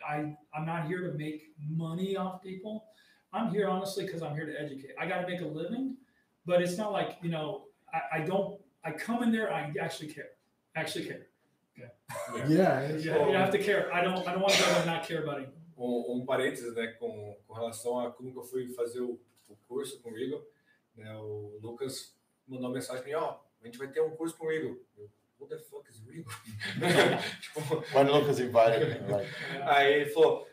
I I'm not here to make money off people. I'm here honestly because I'm here to educate. I got to make a living, but it's not like you know I, I don't. I come in there. I actually care. I actually care. Yeah. it's- You, you have to care. I don't. I don't want to go and not care about it. Um, um parênteses, né, com, com relação a como que eu fui fazer o, o curso com o Eagle, né, o Lucas mandou uma mensagem pra mim, ó, a gente vai ter um curso com o Eagle. Eu, What the fuck is Eagle? [laughs] tipo, When Lucas invited me, like, aí ele falou,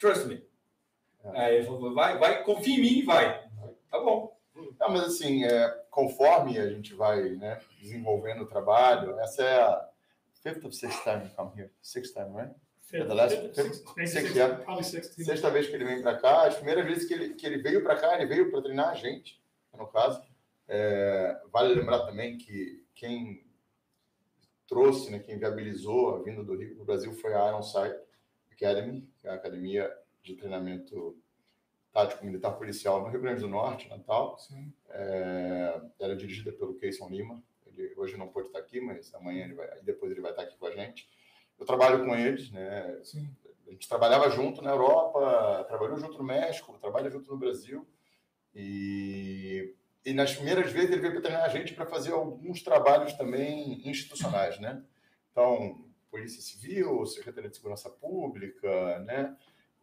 trust me. Aí ele falou, vai, vai, confia em mim vai. Tá bom. Não, mas assim, é, conforme a gente vai né, desenvolvendo o trabalho, essa é a fifth or sixth time you come here? Sixth time, right? Fifth, the last- fifth, fifth- sixth, sixth, yeah. sixth. Sexta vez que ele vem para cá, as primeiras vezes que ele, que ele veio para cá, ele veio para treinar a gente, no caso. É, vale lembrar também que quem trouxe, né, quem viabilizou a vinda do Rio para o Brasil foi a Ironside Academy, que é a academia de treinamento tático militar policial no Rio Grande do Norte, Natal. É, era dirigida pelo Keyson Lima. Ele hoje não pôde estar aqui, mas amanhã ele vai, depois ele vai estar aqui com a gente. Eu trabalho com eles, né? Sim. A gente trabalhava junto na Europa, trabalhou junto no México, trabalha junto no Brasil. E, e nas primeiras vezes ele veio para treinar a gente para fazer alguns trabalhos também institucionais, né? Então, Polícia Civil, Secretaria de Segurança Pública, né?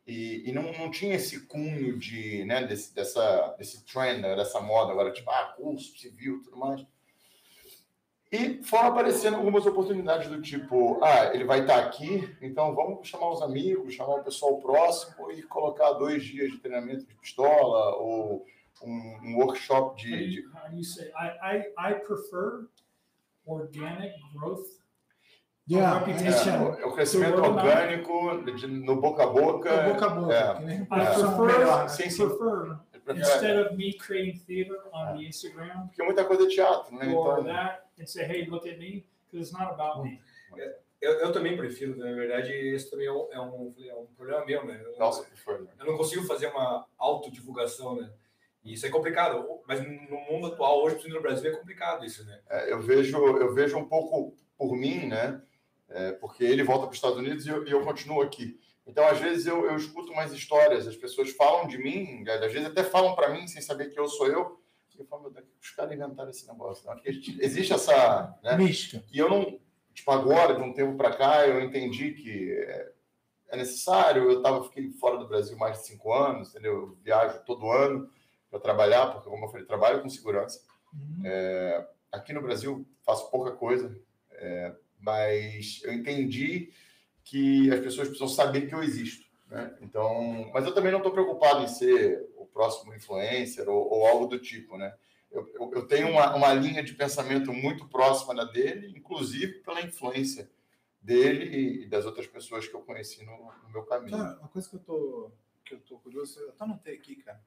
E, e não, não tinha esse cunho de, né, desse, dessa, desse trend, né, dessa moda agora, tipo, ah, curso civil tudo mais. E foram aparecendo algumas oportunidades do tipo, ah, ele vai estar aqui, então vamos chamar os amigos, chamar o pessoal próximo e colocar dois dias de treinamento de pistola, ou um, um workshop How do de, de- you, how do you say? I, I, I prefer organic growth. Yeah, reputation. é, yeah. o, crescimento So, orgânico de- no boca a boca. boca a boca. é. nem- I É. Prefer, né? Sim, sim. prefer instead of me creating theater on the Instagram Porque muita coisa é teatro, né? or Então, that and say, hey, look at me, because it's not about me. Eu, eu também prefiro, na verdade, esse também é um, é um, é um problema meu, né? Eu, nossa, que foi. né? eu não consigo fazer uma autodivulgação, né? E isso é complicado. Mas no mundo atual, hoje, no Brasil, é complicado isso, né? É, eu vejo eu vejo um pouco por mim, né? É, porque ele volta para os Estados Unidos e eu, e eu continuo aqui. Então, às vezes, eu, eu escuto umas histórias, as pessoas falam de mim, às vezes até falam para mim sem saber que eu sou eu. E eu falo, meu Deus, os caras inventaram esse negócio. Não? [laughs] Existe essa. Né? Mística. E eu não, tipo, agora, de um tempo para cá, eu entendi que é, é necessário. Eu tava, fiquei fora do Brasil mais de cinco anos, entendeu? Eu viajo todo ano para trabalhar, porque, como eu falei, trabalho com segurança. Uhum. Aqui no Brasil, faço pouca coisa, é, mas eu entendi que as pessoas precisam saber que eu existo. Né? Então, mas eu também não estou preocupado em ser o próximo influencer ou, ou algo do tipo, né? Eu, eu, eu tenho uma, uma linha de pensamento muito próxima da dele, inclusive pela influência dele e das outras pessoas que eu conheci no, no meu caminho. Cara, uma coisa que eu tô, que eu tô curioso, eu até anotei aqui, cara.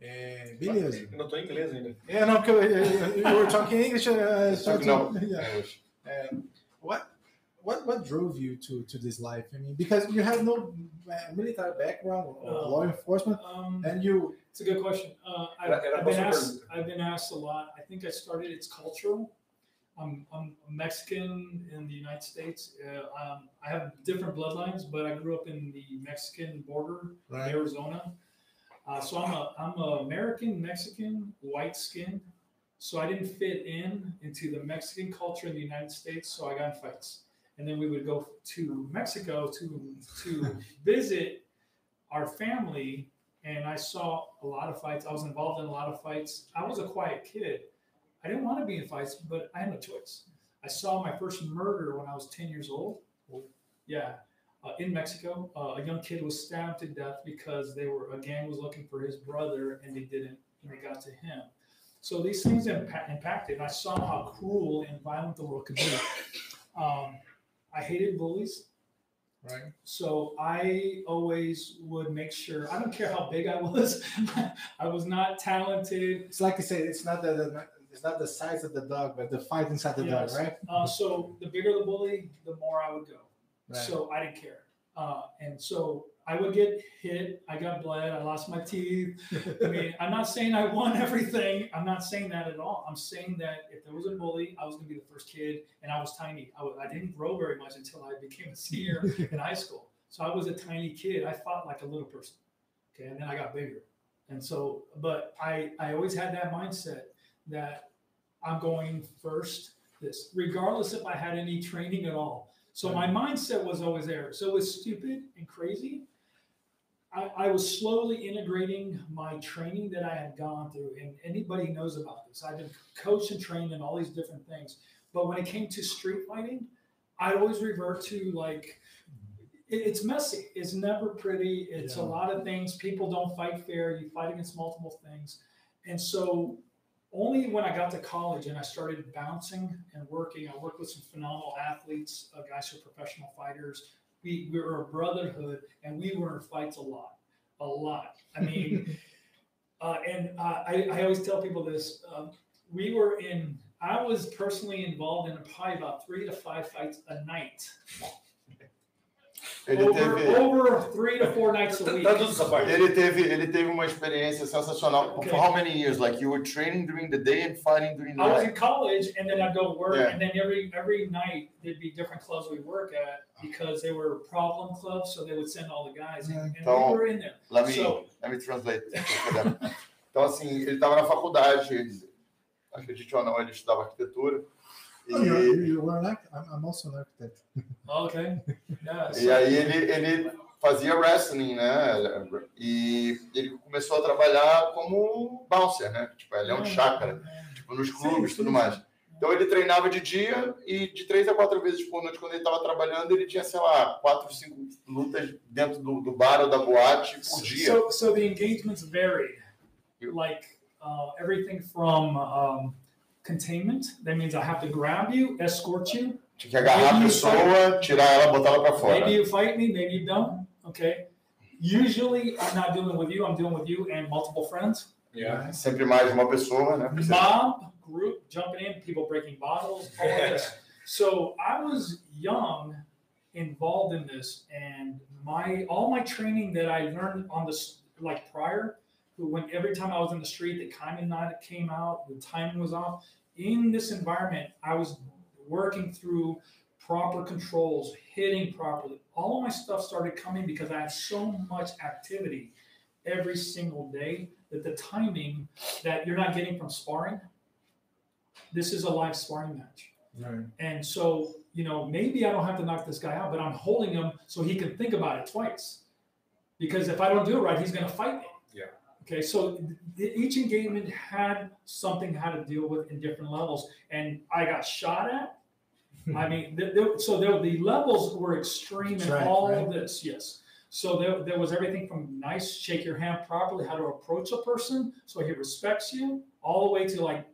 É, beleza. Eu não estou em inglês ainda. É, não, porque eu, eu, eu, were talking English. Uh, Só que não. yeah. É. What, what, what drove you to, to this life? I mean, because you have no uh, military background or No. law enforcement, Um, and you It's a good question. Uh, I've, Era- era I've been asked. I've been asked a lot. I think I started. It's cultural. I'm, I'm Mexican in the United States. Uh, um, I have different bloodlines, but I grew up in the Mexican border, right. Arizona. Uh, so I'm a I'm a American Mexican white skin. So I didn't fit in into the Mexican culture in the United States. So I got in fights, and then we would go to Mexico to to [laughs] visit our family and I saw a lot of fights. I was involved in a lot of fights. I was a quiet kid. I didn't want to be in fights, but I had no choice. I saw my first murder when I was 10 years old. Yeah, uh, in Mexico, uh, a young kid was stabbed to death because they were a gang was looking for his brother and they didn't, and they got to him. So these things impa- impacted. I saw how cruel and violent the world could be. Um, I hated bullies. Right. So I always would make sure. I don't care how big I was. [laughs] I was not talented. It's like you say, it's not the, the it's not the size of the dog, but the fight inside the Yes. dog, right? Uh, so the bigger the bully, the more I would go. Right. So I didn't care. Uh, and so I would get hit. I got bled. I lost my teeth. I mean, [laughs] I'm not saying I won everything. I'm not saying that at all. I'm saying that if there was a bully, I was going to be the first kid, and I was tiny. I, wa- I didn't grow very much until I became a senior in high school. So I was a tiny kid. I fought like a little person. Okay, and then I got bigger. And so, but I I always had that mindset that I'm going first. This, regardless if I had any training at all. So my mindset was always there. So it was stupid and crazy. I, I was slowly integrating my training that I had gone through, and anybody knows about this. I've been coached and trained in all these different things. But when it came to street fighting, I'd always revert to like it, it's messy. It's never pretty. It's a lot of things. People don't fight fair. You fight against multiple things. And so only when I got to college and I started bouncing and working, I worked with some phenomenal athletes, uh, guys who are professional fighters. We, we were a brotherhood and we were in fights a lot, a lot. I mean, [laughs] uh, and uh, I, I always tell people this. Um, we were in, I was personally involved in probably about three to five fights a night. Ele Over, teve, over three to four nights a week. Traduz essa parte. ele teve, ele teve uma experiência sensacional. Okay. For how many years? Like you were training during the day and fighting during the I was in college, and then I'd go work, Yeah. and then every every night there'd be different clubs we work at because they were problem clubs, so they would send all the guys, and, and Então, we were in there. Let me, So- let me translate. Então, assim, ele estava na faculdade, acredite ou não, ele estudava arquitetura. Oh, E. I'm, also an architect. Okay, yeah. e So, aí ele, ele fazia wrestling, né? E ele começou a trabalhar como bouncer, né? Tipo, ele é um chácara, tipo, nos clubes e Sim, tudo mais. Então ele treinava de dia e de três a quatro vezes por noite, quando ele estava trabalhando, ele tinha, sei lá, quatro, cinco lutas dentro do, do bar ou da boate por dia. So, so the engagements varied. like uh, everything from um, containment. That means I have to grab you, escort you. Tinha que agarrar a pessoa, tirar ela, botar ela para fora. Maybe you fight me, maybe you don't. Okay. Usually, I'm not dealing with you. I'm dealing with you and multiple friends. Yeah. Sempre mais uma pessoa, né? Mob group jumping in, people breaking bottles, all of this. [laughs] So I was young, involved in this, and my all my training that I learned on this like prior, when every time I was in the street, the timing not came out, the timing was off. In this environment, I was working through proper controls, hitting properly. All of my stuff started coming because I had so much activity every single day that the timing that you're not getting from sparring, this is a live sparring match. Right. And so, you know, maybe I don't have to knock this guy out, but I'm holding him so he can think about it twice. Because if I don't do it right, he's going to fight me. Okay. So each engagement had something how to deal with in different levels. And I got shot at. [laughs] I mean, so there, the levels were extreme in Right, all right. of this. Yes. So there, there was everything from nice, shake your hand properly, how to approach a person so he respects you, all the way to like,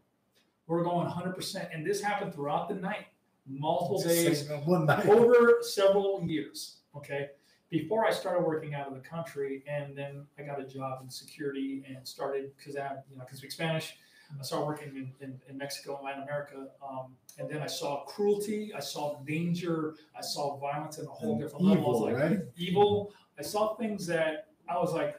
we're going 100%. And this happened throughout the night, multiple days, over several years. Okay. Before I started working out of the country, and then I got a job in security and started because I you know, I can speak Spanish. I started working in, in, in Mexico and Latin America. Um, and then I saw cruelty, I saw danger, I saw violence at a whole And different level. I was evil, like, right? evil. I saw things that I was like,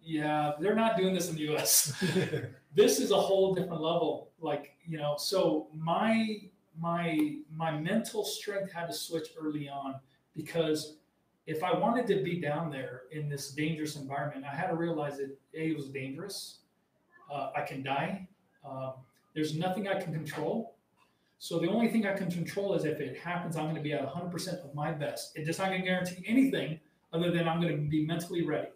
yeah, they're not doing this in the US. [laughs] this is a whole different level. Like, you know, so my my my mental strength had to switch early on because if I wanted to be down there in this dangerous environment, I had to realize that A, it was dangerous. Uh, I can die. Um, there's nothing I can control. So the only thing I can control is if it happens, I'm going to be at 100% of my best. It's not going to guarantee anything other than I'm going to be mentally ready.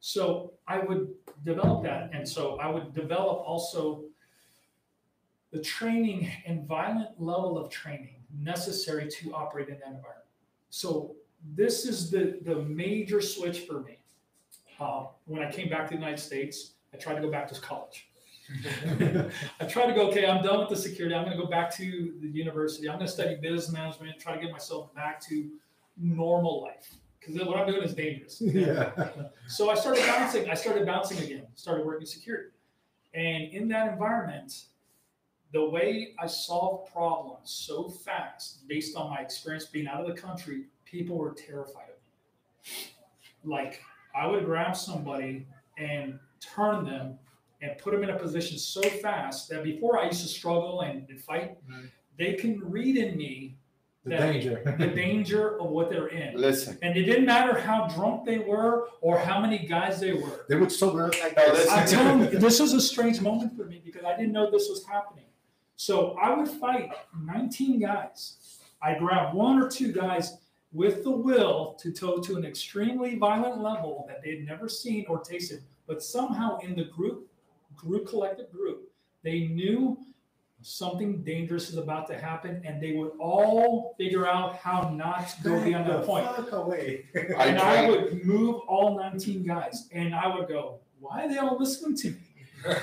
So I would develop that. And so I would develop also the training and violent level of training necessary to operate in that environment. So this is the, the major switch for me. Uh, when I came back to the United States, I tried to go back to college. [laughs] I tried to go, okay, I'm done with the security. I'm going to go back to the university. I'm going to study business management, try to get myself back to normal life. Because what I'm doing is dangerous. [laughs] yeah. So I started bouncing. I started bouncing again. Started working security, and in that environment, the way I solved problems so fast, based on my experience being out of the country, people were terrified of me. Like I would grab somebody and turn them and put them in a position so fast that before I used to struggle and, and fight, Right. they can read in me The danger. [laughs] the danger of what they're in. Listen, And it didn't matter how drunk they were or how many guys they were. They would sober up like oh, this. I'm telling you, this was a strange moment for me because I didn't know this was happening. So I would fight 19 guys. I grab one or two guys with the will to toe to an extremely violent level that they'd never seen or tasted, but somehow in the group, group collective group, they knew something dangerous is about to happen, and they would all figure out how not to go beyond that point Fuck away. I and I train- would move all 19 guys, and I would go, "Why are they all listening to me?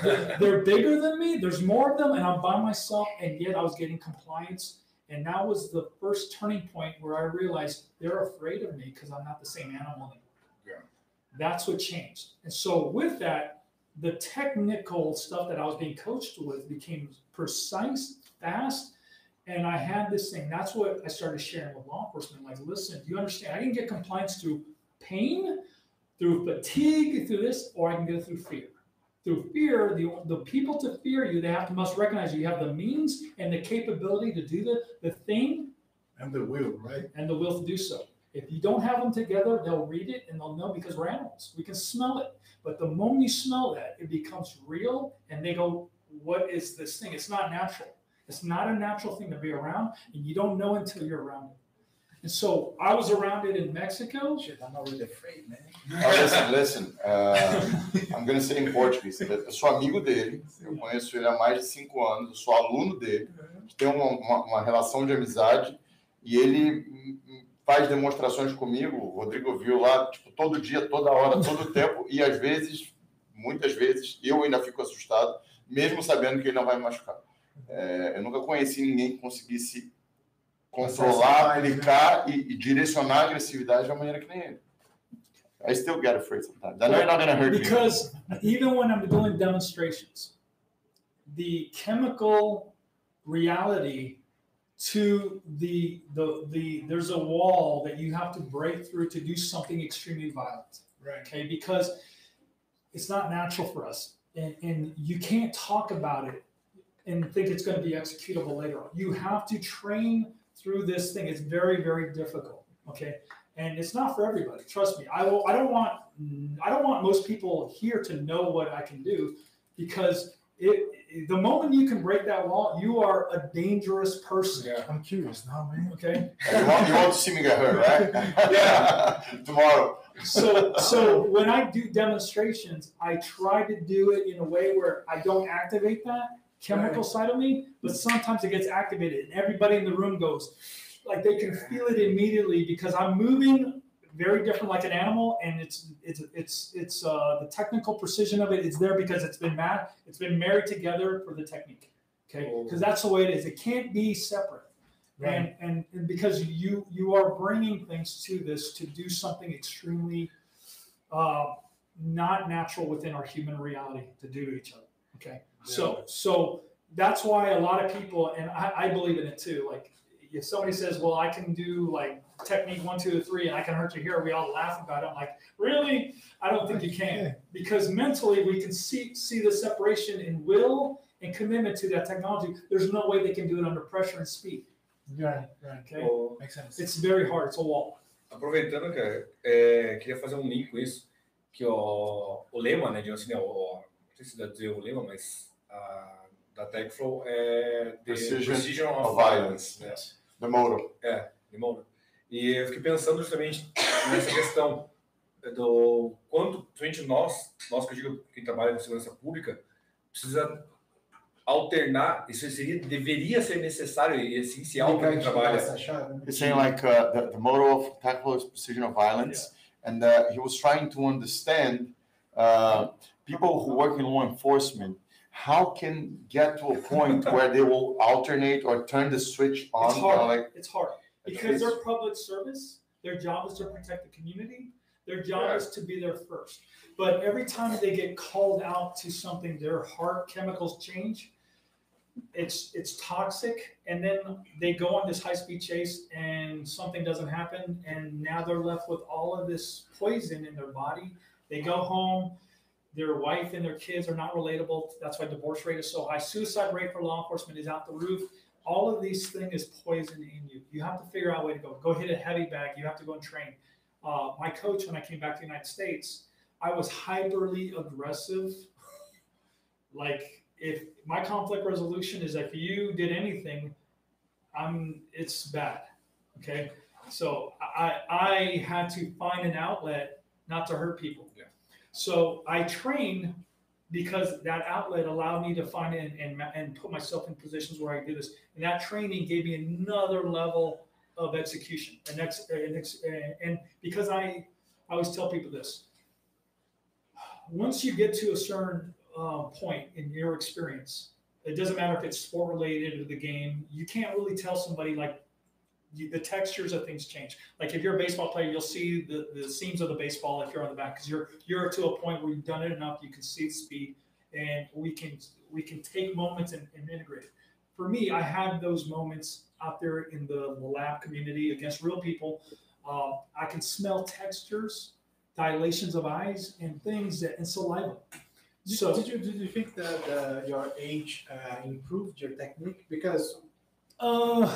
They're, they're bigger than me. There's more of them, and I'm by myself." And yet, I was getting compliance, and that was the first turning point where I realized they're afraid of me because I'm not the same animal anymore. Yeah. That's what changed, and so with that, the technical stuff that I was being coached with became precise, fast, and I had this thing. That's what I started sharing with law enforcement. Like, listen, do you understand? I can get compliance through pain, through fatigue, through this, or I can get it through fear. Through fear, the, the people to fear you, they have to must recognize you have the means and the capability to do the, the thing And the will, right? and the will to do so. If you don't have them together, they'll read it and they'll know because we're animals. We can smell it. But the moment you smell that, it becomes real and they go, What is this thing? It's not natural. It's not a natural thing to be around, and you don't know until you're around it. And so I was around it in Mexico. Shit, I'm not really afraid, man. Oh, listen, listen. Uh, I'm gonna say in Portuguese. Eu sou amigo dele, eu conheço ele há mais de cinco anos, eu sou aluno dele, a gente tem uma, uma, uma relação de amizade e ele faz demonstrações comigo. O Rodrigo viu lá, tipo, todo dia, toda hora, todo [laughs] tempo, e às vezes muitas vezes eu ainda fico assustado, mesmo sabendo que ele não vai me machucar. É, eu nunca conheci ninguém que conseguisse controlar, aplicar e, e direcionar a agressividade da maneira que nem ele. I still get afraid sometimes. I know you're not going to hurt me. because even when I'm doing demonstrations, the chemical reality to the the the there's a wall that you have to break through to do something extremely violent. Right. Okay, because it's not natural for us, and and you can't talk about it and think it's going to be executable later on. You have to train through this thing. It's very very difficult. Okay, and it's not for everybody. Trust me. I will. I don't want. I don't want most people here to know what I can do, because it, the moment you can break that wall, you are a dangerous person. Yeah. I'm curious now, man. Okay. You want, you want to see me get hurt, right? [laughs] Yeah. [laughs] Tomorrow. So so when I do demonstrations, I try to do it in a way where I don't activate that chemical side of me, but sometimes it gets activated, and everybody in the room goes like they can feel it immediately because I'm moving very different like an animal and it's it's it's it's uh the technical precision of it, is there because it's been mad it's been married together for the technique okay? Because that's the way it is. It can't be separate. And, and and because you you are bringing things to this to do something extremely uh not natural within our human reality to do to each other okay so so that's why a lot of people and I, I believe in it too like if somebody says well i can do like technique one two three and i can hurt you here we all laugh about it. I'm like really? I don't think you can. Because mentally we can see see the separation in will and commitment to that technology. There's no way they can do it under pressure and speed. Right, right. okay? O- Makes sense. it's very hard. It's a wall. Aproveitando, cara, é, queria fazer um link com isso, que o, o lema, né, de assim, o, o, não sei se dá dizer o lema, mas a, da TechFlow é The Precision Precision, of of, Violence. Violence, né, The motor. de modo. E eu fiquei pensando justamente nessa questão do quanto, principalmente nós, nós que eu digo, quem trabalha com segurança pública, precisa alternar, isso seria, deveria ser necessário e essencial para quem trabalha. Chave, né? He's saying like uh, the, the motto of tackle is precision of violence, and uh, he was trying to understand uh, people who work in law enforcement. How can get to a point [laughs] where they will alternate or turn the switch on? It's hard. like it's hard because they're public service their job is to protect the community their job Yeah. is to be there first but every time they get called out to something their heart chemicals change it's it's toxic and then they go on this high speed chase and something doesn't happen and now they're left with all of this poison in their body they go home their wife and their kids are not relatable that's why divorce rate is so high suicide rate for law enforcement is out the roof all of these things is poison you. You have to figure out a way to go. Go hit a heavy bag. You have to go and train. Uh, my coach, when I came back to the United States, I was hyperly aggressive. [laughs] like if my conflict resolution is if you did anything, I'm it's bad. Okay. So I I had to find an outlet not to hurt people. So I train because that outlet allowed me to find it and, and, and put myself in positions where I do this. And that training gave me another level of execution. And, ex, and, ex, and because I, I always tell people this once you get to a certain uh, point in your experience, it doesn't matter if it's sport related or the game, you can't really tell somebody like the textures of things change. Like if you're a baseball player, you'll see the, the seams of the baseball if you're on the back because you're you're to a point where you've done it enough, you can see the speed, and we can we can take moments and, and integrate. it. For me, I had those moments out there in the, the lab community against real people. Um, I can smell textures, dilations of eyes, and things that and saliva. Did, So- did you did you think that uh, your age uh, improved your technique? Because Uh,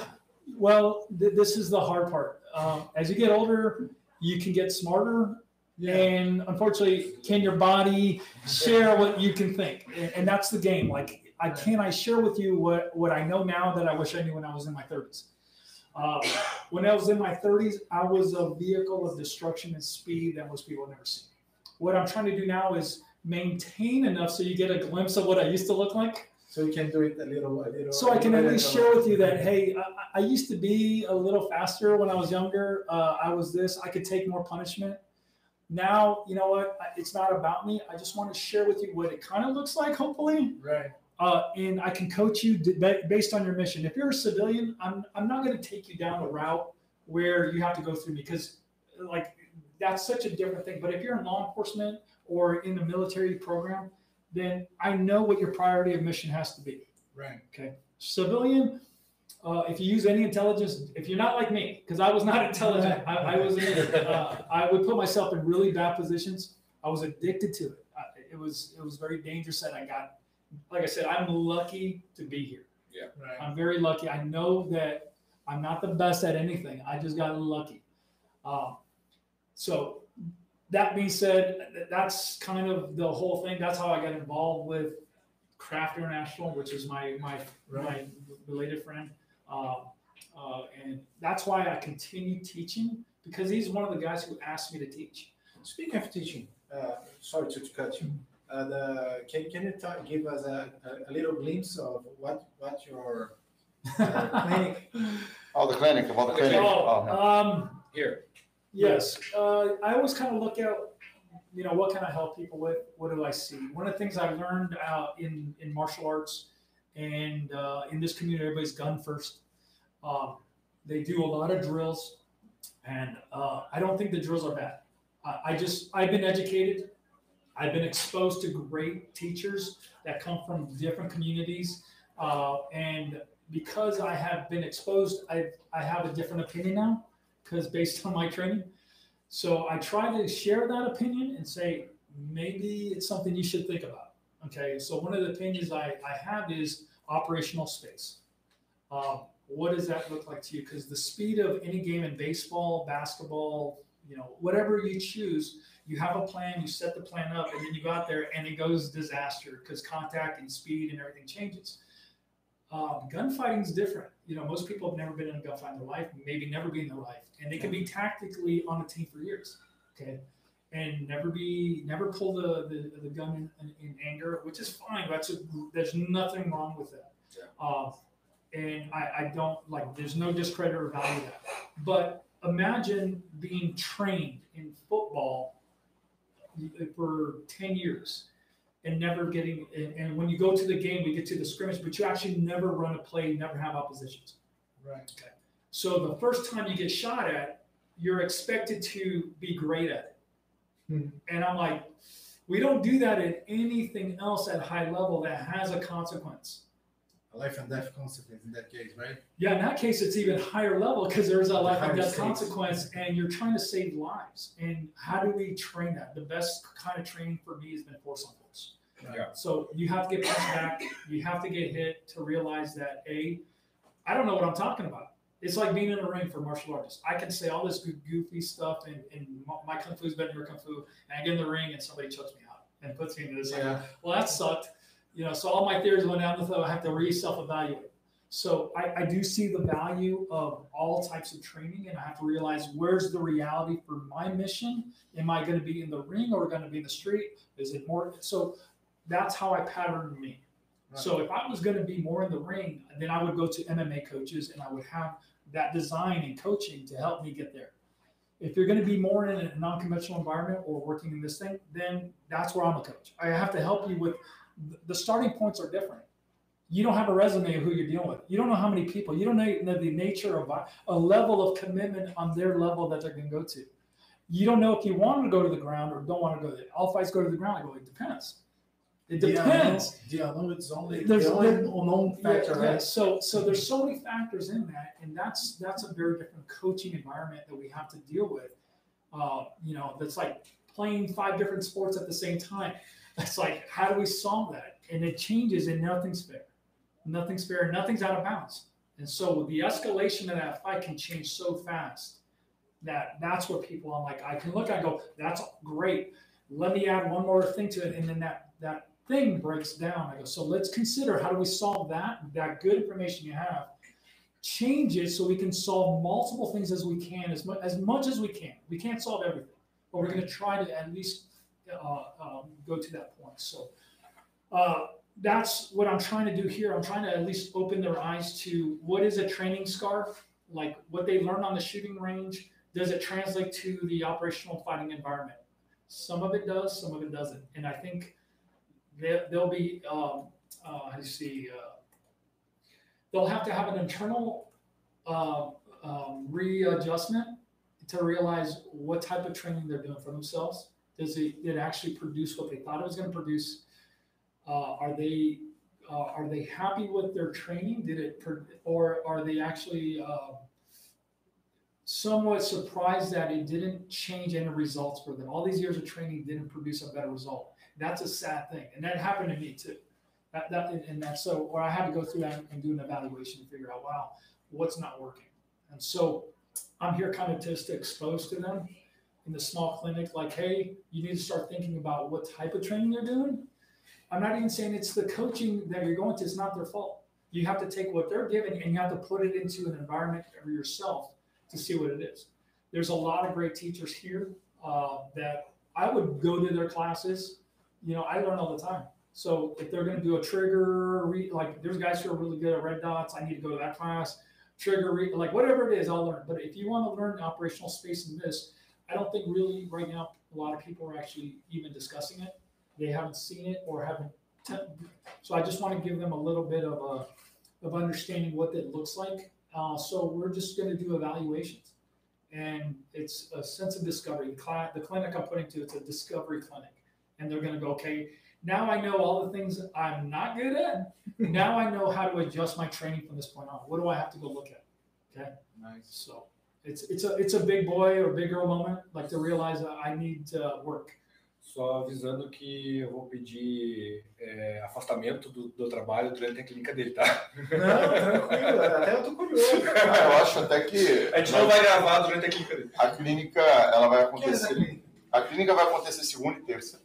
well, th- this is the hard part. Um, as you get older, you can get smarter, and unfortunately, can your body share what you can think? And, and that's the game. Like, I can I share with you what what I know now that I wish I knew when I was in my thirties. Um, when I was in my 30s, I was a vehicle of destruction and speed that most people never seen. What I'm trying to do now is maintain enough so you get a glimpse of what I used to look like so you can do it a little a little. so I can at least share with you that hey, I, I used to be a little faster when I was younger. Uh, I was this. I could take more punishment. now you know what? It's not about me. I just want to share with you what it kind of looks like, hopefully, Right. uh, and I can coach you based on your mission. If you're a civilian, I'm I'm not going to take you down a route where you have to go through me because like that's such a different thing. But if you're in law enforcement or in the military program, then I know what your priority of mission has to be. Right. Okay. Civilian, uh, if you use any intelligence, if you're not like me, because I was not intelligent, I, I was in, uh, I would put myself in really bad positions. I was addicted to it. I, it was it was very dangerous that I got. Like I said, I'm lucky to be here. Right. I'm very lucky. I know that I'm not the best at anything. I just got lucky. Um, so that being said, that's kind of the whole thing. That's how I got involved with Craft International, which is my my my related friend. Um, uh, and that's why I continue teaching because he's one of the guys who asked me to teach. Speaking of teaching, uh, sorry to, to cut you. Uh, the, can, can you ta- give us a, a, a little glimpse of what what your uh, [laughs] clinic? Oh, the clinic, about the The clinic. Oh, Oh, um, Here, Yes, uh, I always kind of look out, you know, what can I help people with? What do I see? One of the things I've learned uh, in in martial arts and uh, in this community, everybody's gun first. Um, they do a lot of drills, and uh, I don't think the drills are bad. I, I just I've been educated. I've been exposed to great teachers that come from different communities, uh, and because I have been exposed, I I have a different opinion now because based [laughs] on my training. So I try to share that opinion and say, maybe it's something you should think about. Okay, so one of the opinions I, I have is operational space. Um, what does that look like to you? Because the speed of any game in baseball, basketball, you know, whatever you choose, you have a plan, you set the plan up, and then you go out there and it goes disaster because contact and speed and everything changes. Um, gunfighting is different. You know, most people have never been in a gunfight in their life, maybe never be in their life, and they can be tactically on a team for years. Okay, and never be never pull the the, the gun in, in, anger, which is fine. That's a, there's nothing wrong with that. Yeah. Um, and I, I don't like. There's no discredit or value that. But imagine being trained in football for ten years and never getting and, and when you go to the game we get to the scrimmage but you actually never run a play never have oppositions Right. Okay. so the first time you get shot at you're expected to be great at it Hmm. and i'm like we don't do that in anything else at high level that has a consequence A life and death consequence in that case, right? yeah in that case it's even higher level because there's a life and death stakes. consequence and you're trying to save lives and how do we train that the best kind of training for me has been force on force Yeah. So you have to get punched back. You have to get hit to realize that a, I don't know what I'm talking about. It's like being in a ring for martial artists. I can say all this goofy stuff, and, and my- kung fu's better than your kung fu, and I get in the ring and somebody chokes me out and puts me into this. Yeah. Well, that sucked. You know, so all my theories went down the throat. I have to re self evaluate. So I, I do see the value of all types of training, and I have to realize where's the reality for my mission. Am I going to be in the ring or going to be in the street? Is it more? So that's how I patterned me. Right. So if I was going to be more in the ring, then I would go to MMA coaches and I would have that design and coaching to help me get there. If you're going to be more in a non-conventional environment or working in this thing, then that's where I'm a coach. I have to help you with the starting points are different. You don't have a resume of who you're dealing with. You don't know how many people. You don't know the nature of a, level of commitment on their level that they're going to go to. You don't know if you want to go to the ground or don't want to go there. All fights go to the ground. I go, it depends. It depends. The unknown is only There's- there- unknown factor, Yeah, yeah. right? So so there's so many factors in that, and that's that's a very different coaching environment that we have to deal with. Uh, you know, that's like playing five different sports at the same time. It's like how do we solve that? And it changes, and nothing's fair. Nothing's fair. Nothing's out of bounds. And so the escalation of that fight can change so fast that that's what people I'm like I can look I go that's great. Let me add one more thing to it, and then that that thing breaks down. I go, so let's consider how do we solve that, that good information you have, change it so we can solve multiple things as we can, as much, as much as we can. We can't solve everything, but we're going to try to at least uh, um, go to that point. So uh, that's what I'm trying to do here. I'm trying to at least open their eyes to what is a training scar, like what they learn on the shooting range. Does it translate to the operational fighting environment? Some of it does, some of it doesn't. And I think there, there'll be, um, uh, you see, uh, they'll have to have an internal uh, um, readjustment to realize what type of training they're doing for themselves. Does it, it actually produce what they thought it was going to produce? Uh, are they uh, are they happy with their training? Did it, or are they actually uh, somewhat surprised that it didn't change any results for them? All these years of training didn't produce a better result. That's a sad thing, and that happened to me too. That, that and that's so, or I had to go through that and do an evaluation to figure out, wow, what's not working. And so I'm here kind of just to expose to them in the small clinic, like, hey, you need to start thinking about what type of training they're doing. I'm not even saying it's the coaching that you're going to, it's not their fault. You have to take what they're giving and you have to put it into an environment for yourself to see what it is. There's a lot of great teachers here uh, that I would go to their classes. You know, I learn all the time. So if they're going to do a trigger, re- like there's guys who are really good at red dots, I need to go to that class. Trigger, re- like whatever it is, I'll learn. But if you want to learn operational space in this, I don't think really right now a lot of people are actually even discussing it. They haven't seen it or haven't. Te- so I just want to give them a little bit of a of understanding what that looks like. Uh, so we're just going to do evaluations, and it's a sense of discovery. The, cli- the clinic I'm putting to it's a discovery clinic, and they're going to go okay. Now I know all the things I'm not good at. now I know how to adjust my training from this point on. What do I have to go look at? Okay. Nice. So it's it's a it's a big boy or big girl moment, like to realize that I need to work. Só avisando que eu vou pedir é, afastamento do, do trabalho durante a clínica dele, tá? Não, tranquilo. Até eu tô curioso. Ah, [laughs] eu acho até que A gente não vai gravar durante a clínica dele. a clínica ela vai acontecer. A clínica vai acontecer segunda e terça.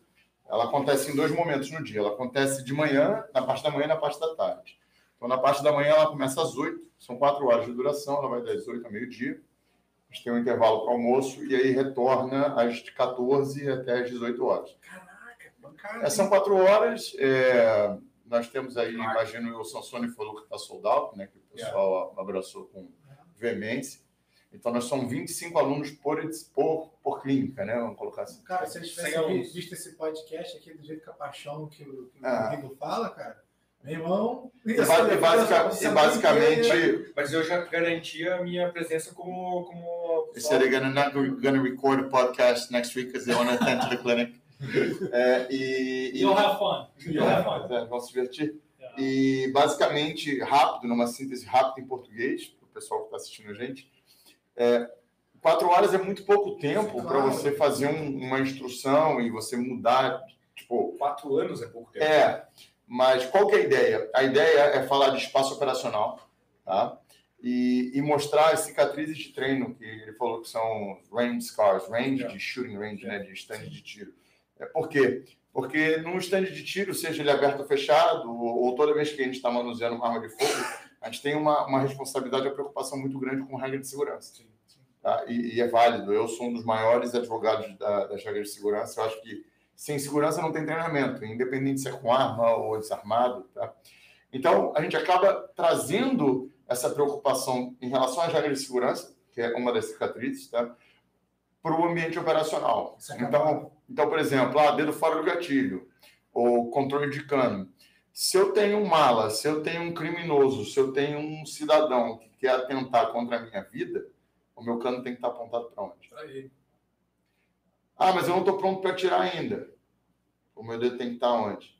Ela acontece em dois momentos no dia. Ela acontece de manhã, na parte da manhã e na parte da tarde. Então, na parte da manhã, ela começa às 8, são quatro horas de duração, ela vai das 8 ao meio-dia. A gente tem um intervalo para almoço e aí retorna às 14 até às 18 horas. Caraca, bancada. É, são quatro horas. é, nós temos aí, imagino, o Sansone falou que está soldado, né? Que o pessoal abraçou com veemência. Então, nós somos 25 alunos por, por, por clínica, né? Vamos colocar assim. Cara, se eles Sem tivessem visto esse podcast aqui do jeito que a paixão que o, que o Ah. Rodrigo fala, cara, meu irmão. E, ba- e basica- e basicamente, Mas eu já garanti a minha presença como. como They said they're gonna not gonna record a podcast next week because they want to attend to the clinic. [laughs] É, e, e You'll have fun. You'll have fun. É, vão se divertir. Yeah. E basicamente, rápido, numa síntese rápida em português, para o pessoal que está assistindo a gente, é, quatro horas é muito pouco tempo para Claro. você fazer um- uma instrução e você mudar. Tipo, Quatro anos é pouco tempo. é, mas qual que é a ideia? A ideia é falar de espaço operacional, tá? E, e mostrar as cicatrizes de treino, que ele falou que são range scars, range de shooting range, né? De stand de tiro. É, por quê? Porque num stand de tiro, seja ele aberto ou fechado, ou, ou toda vez que a gente está manuseando uma arma de fogo, a gente tem uma, uma responsabilidade e uma preocupação muito grande com regra de segurança. Tá? E, e é válido. Eu sou um dos maiores advogados da, das regras de segurança. Eu acho que sem segurança não tem treinamento, independente se é com arma ou desarmado. Tá? Então, a gente acaba trazendo essa preocupação em relação às regras de segurança, que é uma das cicatrizes, tá? para o ambiente operacional. Acaba- Então, então, por exemplo, ah, dedo fora do gatilho, ou controle de cano. Se eu tenho um mala, se eu tenho um criminoso, se eu tenho um cidadão que quer atentar contra a minha vida, o meu cano tem que estar apontado para onde? Pra ele. Ah, mas eu não estou pronto para atirar ainda. O meu dedo tem que estar onde?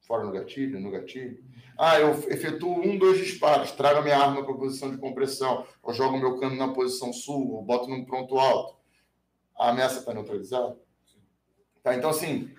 Fora no gatilho, no gatilho. Ah, eu efetuo um, dois disparos, trago a minha arma para a posição de compressão, ou jogo o meu cano na posição sul, ou boto num pronto alto. A ameaça está neutralizada? Tá, então, assim,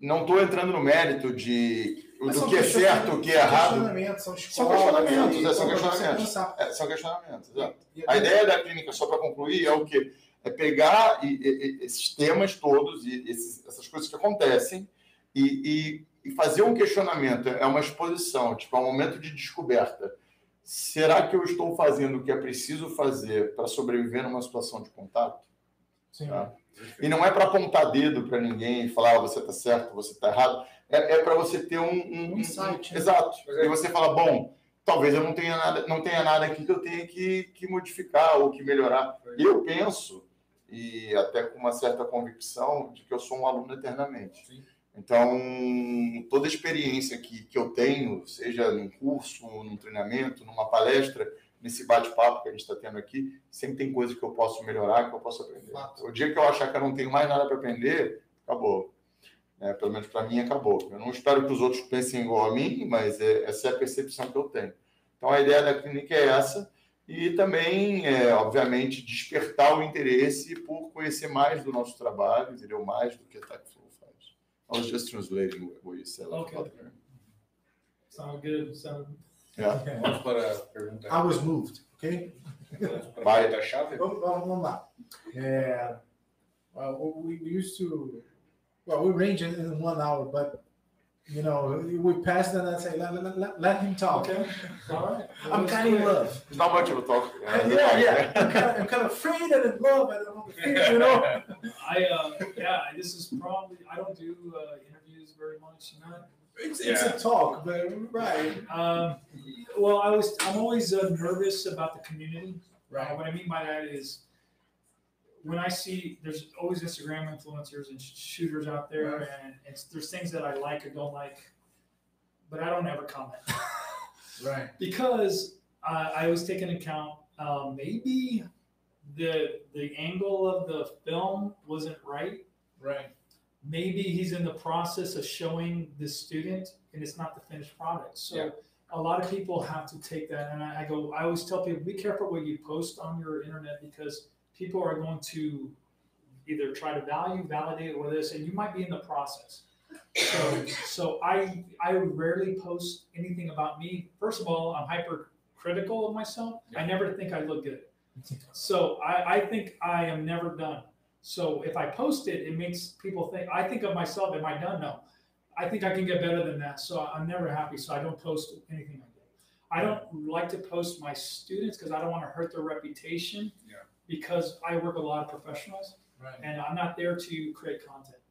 não estou entrando no mérito de Mas do são que é certo, o que é são errado. questionamentos, São, São questionamentos, é, são pra você questionamentos. É, são questionamentos, exato. E- A ideia da clínica, só para concluir, é o quê? É pegar esses temas todos e esses- essas coisas que acontecem e fazer um questionamento. É uma exposição, tipo, é um momento de descoberta. Será que eu estou fazendo o que é preciso fazer para sobreviver numa situação de contato? Sim. Tá? E não é para apontar dedo para ninguém e falar ah, você está certo, você está errado. É, para você ter um, um- Um insight, né? Exato. É- E você fala, bom, talvez eu não tenha nada, não tenha nada aqui que eu tenha que, que modificar ou que melhorar. Eu penso e até com uma certa convicção de que eu sou um aluno eternamente. Sim. Então, toda experiência que, que eu tenho, seja num curso, num treinamento, numa palestra, nesse bate-papo que a gente está tendo aqui, sempre tem coisas que eu posso melhorar, que eu posso aprender. Fato. O dia que eu achar que eu não tenho mais nada para aprender, acabou. É, pelo menos para mim, acabou. Eu não espero que os outros pensem igual a mim, mas é- essa é a percepção que eu tenho. Então, a ideia da clínica é essa. E também, é, obviamente, despertar o interesse por conhecer mais do nosso trabalho, entendeu? Mais do que a TechFlow faz. I was just translating what you said. Okay. Sound good. Sound Yeah. Vamos para a pergunta. I was moved, ok? [laughs] Vamos para a Vai. pergunta chave. Vamos, vamos, vamos lá. É, well, we, we used to, well, we range in, in one hour, but you know, we passed and I say, let, let, let, let him talk. Okay. All right. I'm kind of in love. It's not much of a talk. [laughs] Yeah, yeah. I'm kind [laughs] of, I'm kind of afraid and in love. I don't know the feeling, you know. I uh, yeah, this is probably I don't do uh, interviews very much. Not It's, it's a talk, but right, um, well, I was I'm always uh, nervous about the community. Uh, right, what I mean by that is when I see there's always Instagram influencers and sh- shooters out there, Right. and it's, there's things that I like or don't like, but I don't ever comment [laughs] right, because uh, I take taking account uh, maybe the the angle of the film wasn't right. right, maybe he's in the process of showing the student and it's not the finished product. So Yeah. a lot of people have to take that and I, I go, I always tell people, be careful what you post on your internet because people are going to either try to value, validate or this, and you might be in the process. So, so I, I rarely post anything about me. First of all, I'm hypercritical of myself. I never think I look good. [laughs] So I, I think I am never done. So if I post it, it makes people think, I think of myself, am I done? No. I think I can get better than that. So I'm never happy. So I don't post anything I do. I don't like to post my students because I don't want to hurt their reputation. Yeah. Because I work with a lot of professionals right, and I'm not there to create content.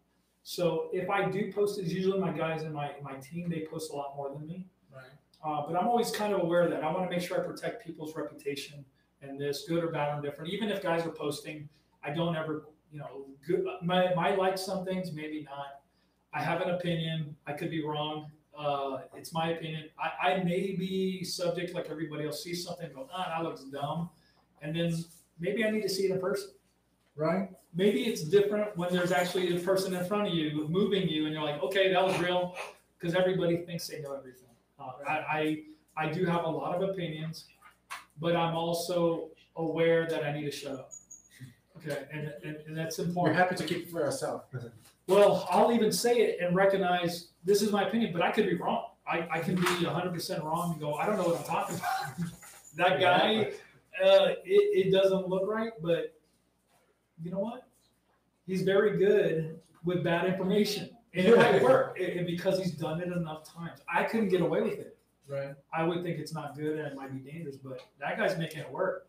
So if I do post it, usually my guys and my, my team, they post a lot more than me. right, Uh, but I'm always kind of aware of that. I want to make sure I protect people's reputation and this, good or bad or different. Even if guys are posting, I don't ever, you know, good. My, my like some things, maybe not. I have an opinion. I could be wrong. Uh, it's my opinion. I, I may be subject like everybody else see something, go, ah, that looks dumb, and then maybe I need to see it in person. right, Maybe it's different when there's actually a person in front of you moving you, and you're like, okay, that was real, because everybody thinks they know everything. Uh, I, I I do have a lot of opinions, but I'm also aware that I need to shut up. Okay, and, and, and that's we're important. happy to keep it for ourselves. Well, I'll even say it and recognize this is my opinion, but I could be wrong. I, I can be 100% wrong and go, I don't know what I'm talking about. [laughs] that guy, uh, it, it doesn't look right, but you know what? He's very good with bad information. And it might [laughs] work and and because he's done it enough times. I couldn't get away with it. Right, I would think it's not good and it might be dangerous, but that guy's making it work.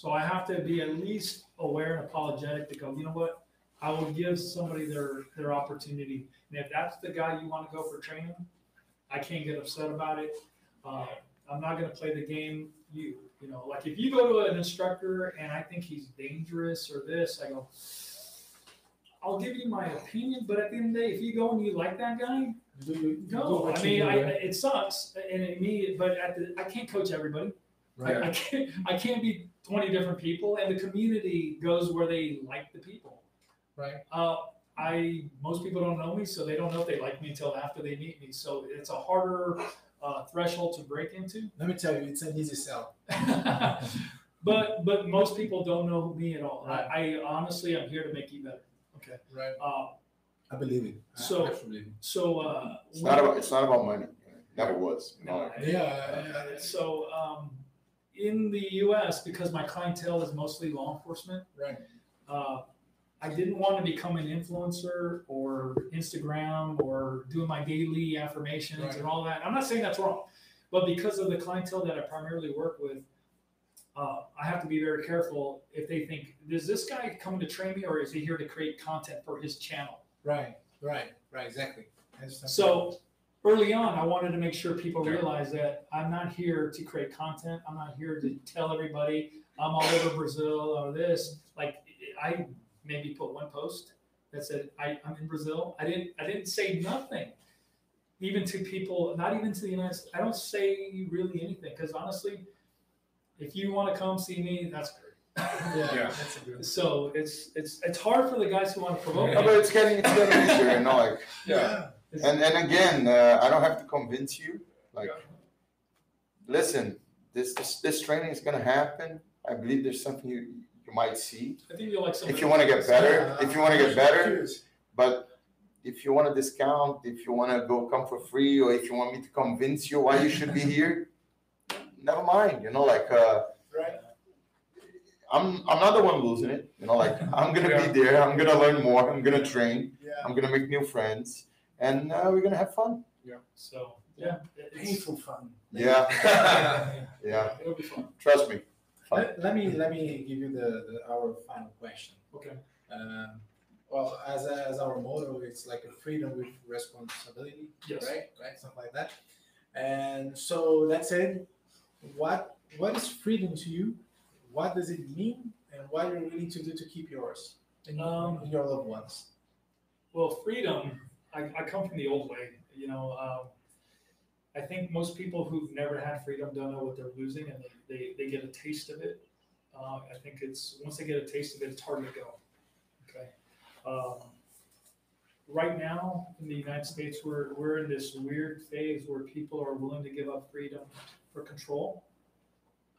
So I have to be at least aware and apologetic to go, you know what? I will give somebody their, their opportunity. And if that's the guy you want to go for training, I can't get upset about it. Uh, I'm not going to play the game. You, you know, like if you go to an instructor and I think he's dangerous or this, I go, I'll give you my opinion. But at the end of the day, if you go and you like that guy, do you, do I mean, do, I, it sucks, and it, me, but at the, I can't coach everybody. I, right, I can't, I can't be twenty different people, and the community goes where they like the people. right, Uh, I most people don't know me, so they don't know if they like me until after they meet me. So it's a harder uh, threshold to break into. let me tell you, it's an easy sell. [laughs] [laughs] but but most people don't know me at all. Right. I, I honestly, I'm here to make you better. Okay. Right, Uh, I believe it. I So- actually believe it. so uh, It's not about it's not about money. Never was. No, No. Yeah, yeah. So um, in the U.S., because my clientele is mostly law enforcement, right, uh, I didn't want to become an influencer or Instagram or doing my daily affirmations Right. and all that. I'm not saying that's wrong, but because of the clientele that I primarily work with, uh, I have to be very careful if they think, is this guy coming to train me or is he here to create content for his channel? right, right, right, exactly. So early on, I wanted to make sure people Okay. realize that I'm not here to create content. I'm not here to tell everybody I'm all over Brazil or this. Like I maybe put one post that said I, I'm in Brazil. I didn't I didn't say nothing, even to people, not even to the United States. I don't say really anything because honestly, if you want to come see me, that's great. Yeah. [laughs] that's. So it's it's it's hard for the guys who want to promote. Oh, no, me. but it's getting it's getting easier, you know, like Yeah. It's- and and again, uh, I don't have to convince you. Like, Yeah. listen, this, this this training is gonna happen. I believe there's something you you might see. I think you'll like some. If you want to get better, if you want to get better, but if you want a discount, if you want to go come for free, or if you want me to convince you why you should be [laughs] here, never mind. You know, like uh, Right. I'm I'm not the one losing it. You know, like I'm gonna Yeah. be there. I'm gonna learn more. I'm gonna train. Yeah. I'm gonna make new friends, and uh, we're gonna have fun. Yeah. So yeah, it's, Painful fun. Yeah, yeah, [laughs] yeah. it'll be fun. Trust me. Fun. Let, let me let me give you the, the our final question. Okay. Um, well, as a, as our motto, it's like a freedom with responsibility, Yes. right? Right, something like that. And so that's it. What what is freedom to you? What does it mean? And what are you're willing to do to keep yours and, Um, and your loved ones? Well, freedom. I, I come from the old way. You know, um, I think most people who've never had freedom don't know what they're losing, and they, they, they get a taste of it. Uh, I think it's once they get a taste of it, it's hard to go. Okay. Um, right now in the United States, we're we're in this weird phase where people are willing to give up freedom for control.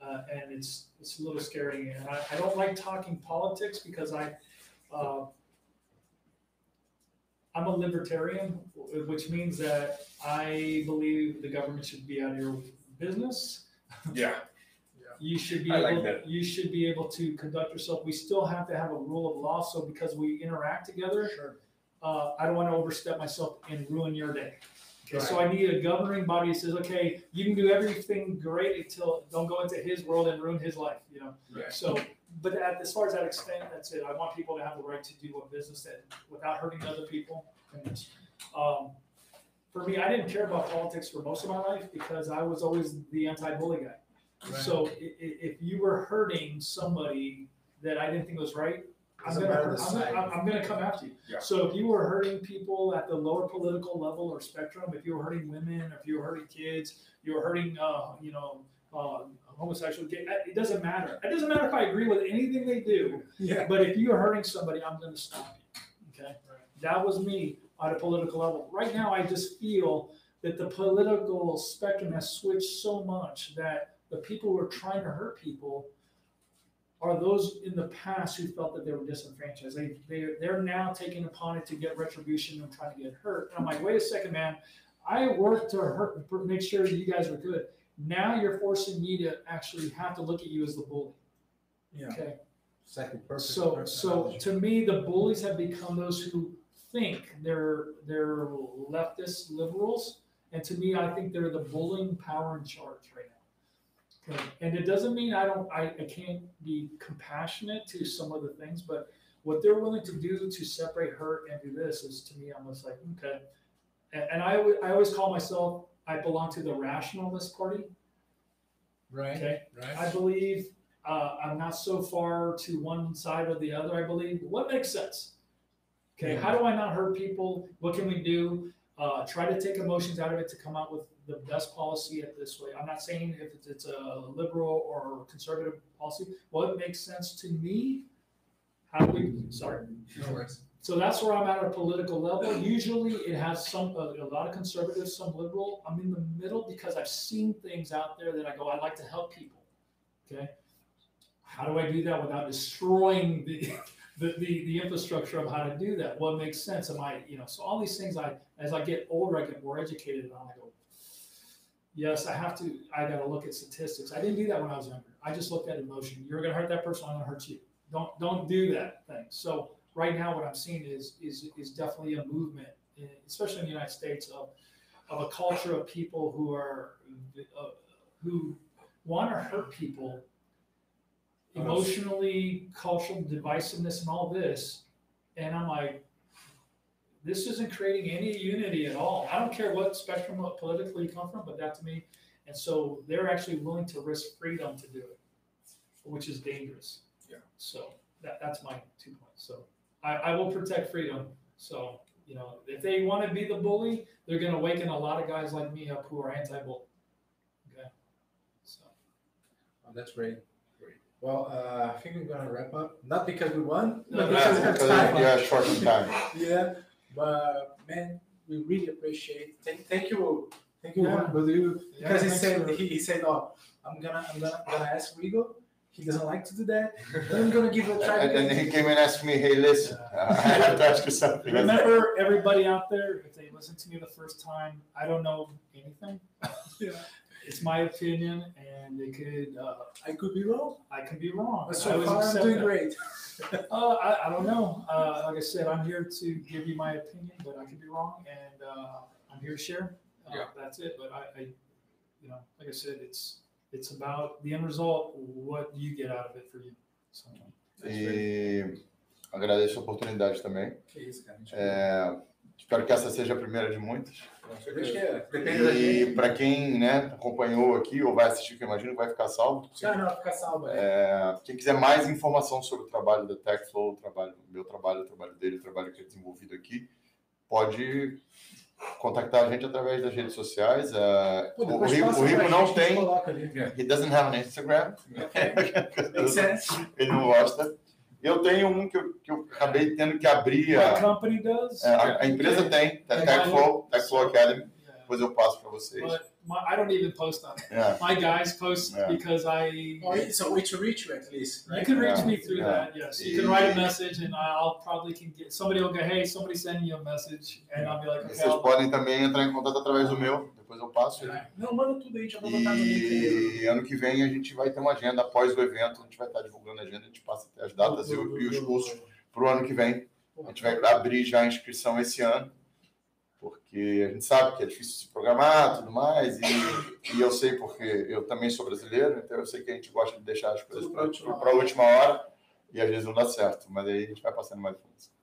Uh, and it's it's a little scary, and I, I don't like talking politics because I uh, I'm a libertarian, which means that I believe the government should be out of your business. Yeah. [laughs] You should be I like able, that. you should be able to conduct yourself. We still have to have a rule of law. So because we interact together, Sure. uh, I don't want to overstep myself and ruin your day. Okay, so I need a governing body that says, okay, you can do everything great until don't go into his world and ruin his life. You know. Right. So, but at, as far as that extent, that's it. I want people to have the right to do a business that without hurting other people. And, um, for me, I didn't care about politics for most of my life because I was always the anti-bully guy. Right. So i- i- if you were hurting somebody that I didn't think was right, I'm gonna, I'm gonna. I'm- I'm gonna come after you. Yeah. So if you were hurting people at the lower political level or spectrum, if you were hurting women, if you were hurting kids, you were hurting, uh, you know, uh, homosexual, gay, it doesn't matter. It doesn't matter if I agree with anything they do, Yeah. but if you are hurting somebody, I'm gonna stop you, okay? That was me on a political level. Right now, I just feel that the political spectrum has switched so much that the people who are trying to hurt people are those in the past who felt that they were disenfranchised. They, they, they're now taking upon it to get retribution and trying to get hurt. And I'm like, wait a second, man. I worked to hurt, make sure that you guys are good. Now you're forcing me to actually have to look at you as the bully. Yeah. Okay. Exactly. Perfect. So, so to me, the bullies have become those who think they're they're leftist liberals, and to me, I think they're the bullying power in charge right now. Okay, and it doesn't mean I don't I, I can't be compassionate to some of the things, but what they're willing to do to separate hurt and do this is to me almost like okay. And, and I I always call myself I belong to the rationalist party. right. Okay. Right. I believe uh, I'm not so far to one side or the other. I believe what makes sense. Okay, how do I not hurt people? What can we do? Uh, try to take emotions out of it to come out with the best policy at this way. I'm not saying if it's, it's a liberal or conservative policy. What makes sense to me? How do we? Sorry. No worries. So that's where I'm at a political level. Usually it has some, a, lot of conservatives, some liberal. I'm in the middle because I've seen things out there that I go, I'd like to help people. Okay. How do I do that without destroying the, [laughs] the, the, the infrastructure of how to do that? What makes sense? Am I, you know, so all these things I, as I get older, I get more educated on. I go, yes, I have to, I got to look at statistics. I didn't do that when I was younger. I just looked at emotion. You're going to hurt that person. I'm going to hurt you. Don't, don't do that thing. So, right now what I'm seeing is is is definitely a movement, eh, especially in the United States, of of a culture of people who are uh, who want to hurt people emotionally, cultural divisiveness, and all this. And I'm like, this isn't creating any unity at all. I don't care what spectrum politically you come from, but that to me, and so they're actually willing to risk freedom to do it, which is dangerous. Yeah. So that, that's my two points. So I, I will protect freedom. So, you know, if they want to be the bully, they're going to awaken a lot of guys like me up who are anti-bull. Okay. So, Oh, that's great. Great. Well, uh, I think we're gonna wrap up. Not because we won, No, but because we have time. Yeah, short time. Yeah, but man, we really appreciate. Thank, thank you, thank you, Yeah. Rodrigo. Yeah, Because he said for- he, he said, "Oh, I'm gonna I'm gonna I'm gonna ask Rigo. He doesn't like to do that. Then I'm gonna give it a try." [laughs] And then he came and asked me, hey, listen, [laughs] I have to ask you something. remember, everybody out there, if they listen to me the first time, I don't know anything. [laughs] Yeah. It's my opinion, and they could. Uh, I could be wrong, I can be wrong. but I so always far I'm doing that. great. Uh, I, I don't know. Uh, like I said, I'm here to give you my opinion, but I could be wrong, and uh, I'm here to share. Uh, Yeah. That's it. But I, I, you know, like I said, it's it's about the end result. What do you get out of it for you? So, E agradeço a oportunidade também. Que isso, cara. É, espero que essa seja a primeira de muitas. É. E para quem né, acompanhou aqui ou vai assistir, que eu imagino que vai ficar salvo, Ah, não, fica salvo. aí. É, quem quiser mais informação sobre o trabalho da TechFlow, o trabalho, o meu trabalho, o trabalho dele, o trabalho que é desenvolvido aqui, pode contactar a gente através das redes sociais. É, Pô, o passa o pra não tem, he doesn't have an Instagram, [laughs] ele não gosta. Eu tenho um que eu, que eu acabei tendo que abrir. A, company does. é, a, a empresa tem, a TechFlow, TechFlow Academy, depois eu passo para vocês. But my, I don't even post on it. É. My guys post Yeah. because I. Oh, it's a way to reach you at least, You right? can reach Yeah. me through Yeah. that, yes. You can write a message and I'll probably can get, somebody will go, hey, somebody send you a message. And I'll be like, okay, Vocês I'll, podem também entrar em contato através do meu, depois eu passo. Não, manda tudo aí, já vou botar no. E ano que vem a gente vai ter uma agenda após o evento, a gente vai estar divulgando a agenda, a gente passa as datas e, o- e os cursos para o ano que vem. A gente vai abrir já a inscrição esse ano, porque a gente sabe que é difícil se programar tudo mais, e, e eu sei porque eu também sou brasileiro, então eu sei que a gente gosta de deixar as coisas para a última hora, e às vezes não dá certo, mas aí a gente vai passando mais informação.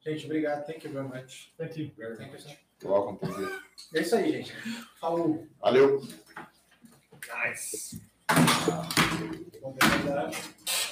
Gente, obrigado. Thank you very much. thank you. Thank you, sir. Welcome, prazer. É isso aí, gente. Falou. Valeu! Nice. Vamos ver.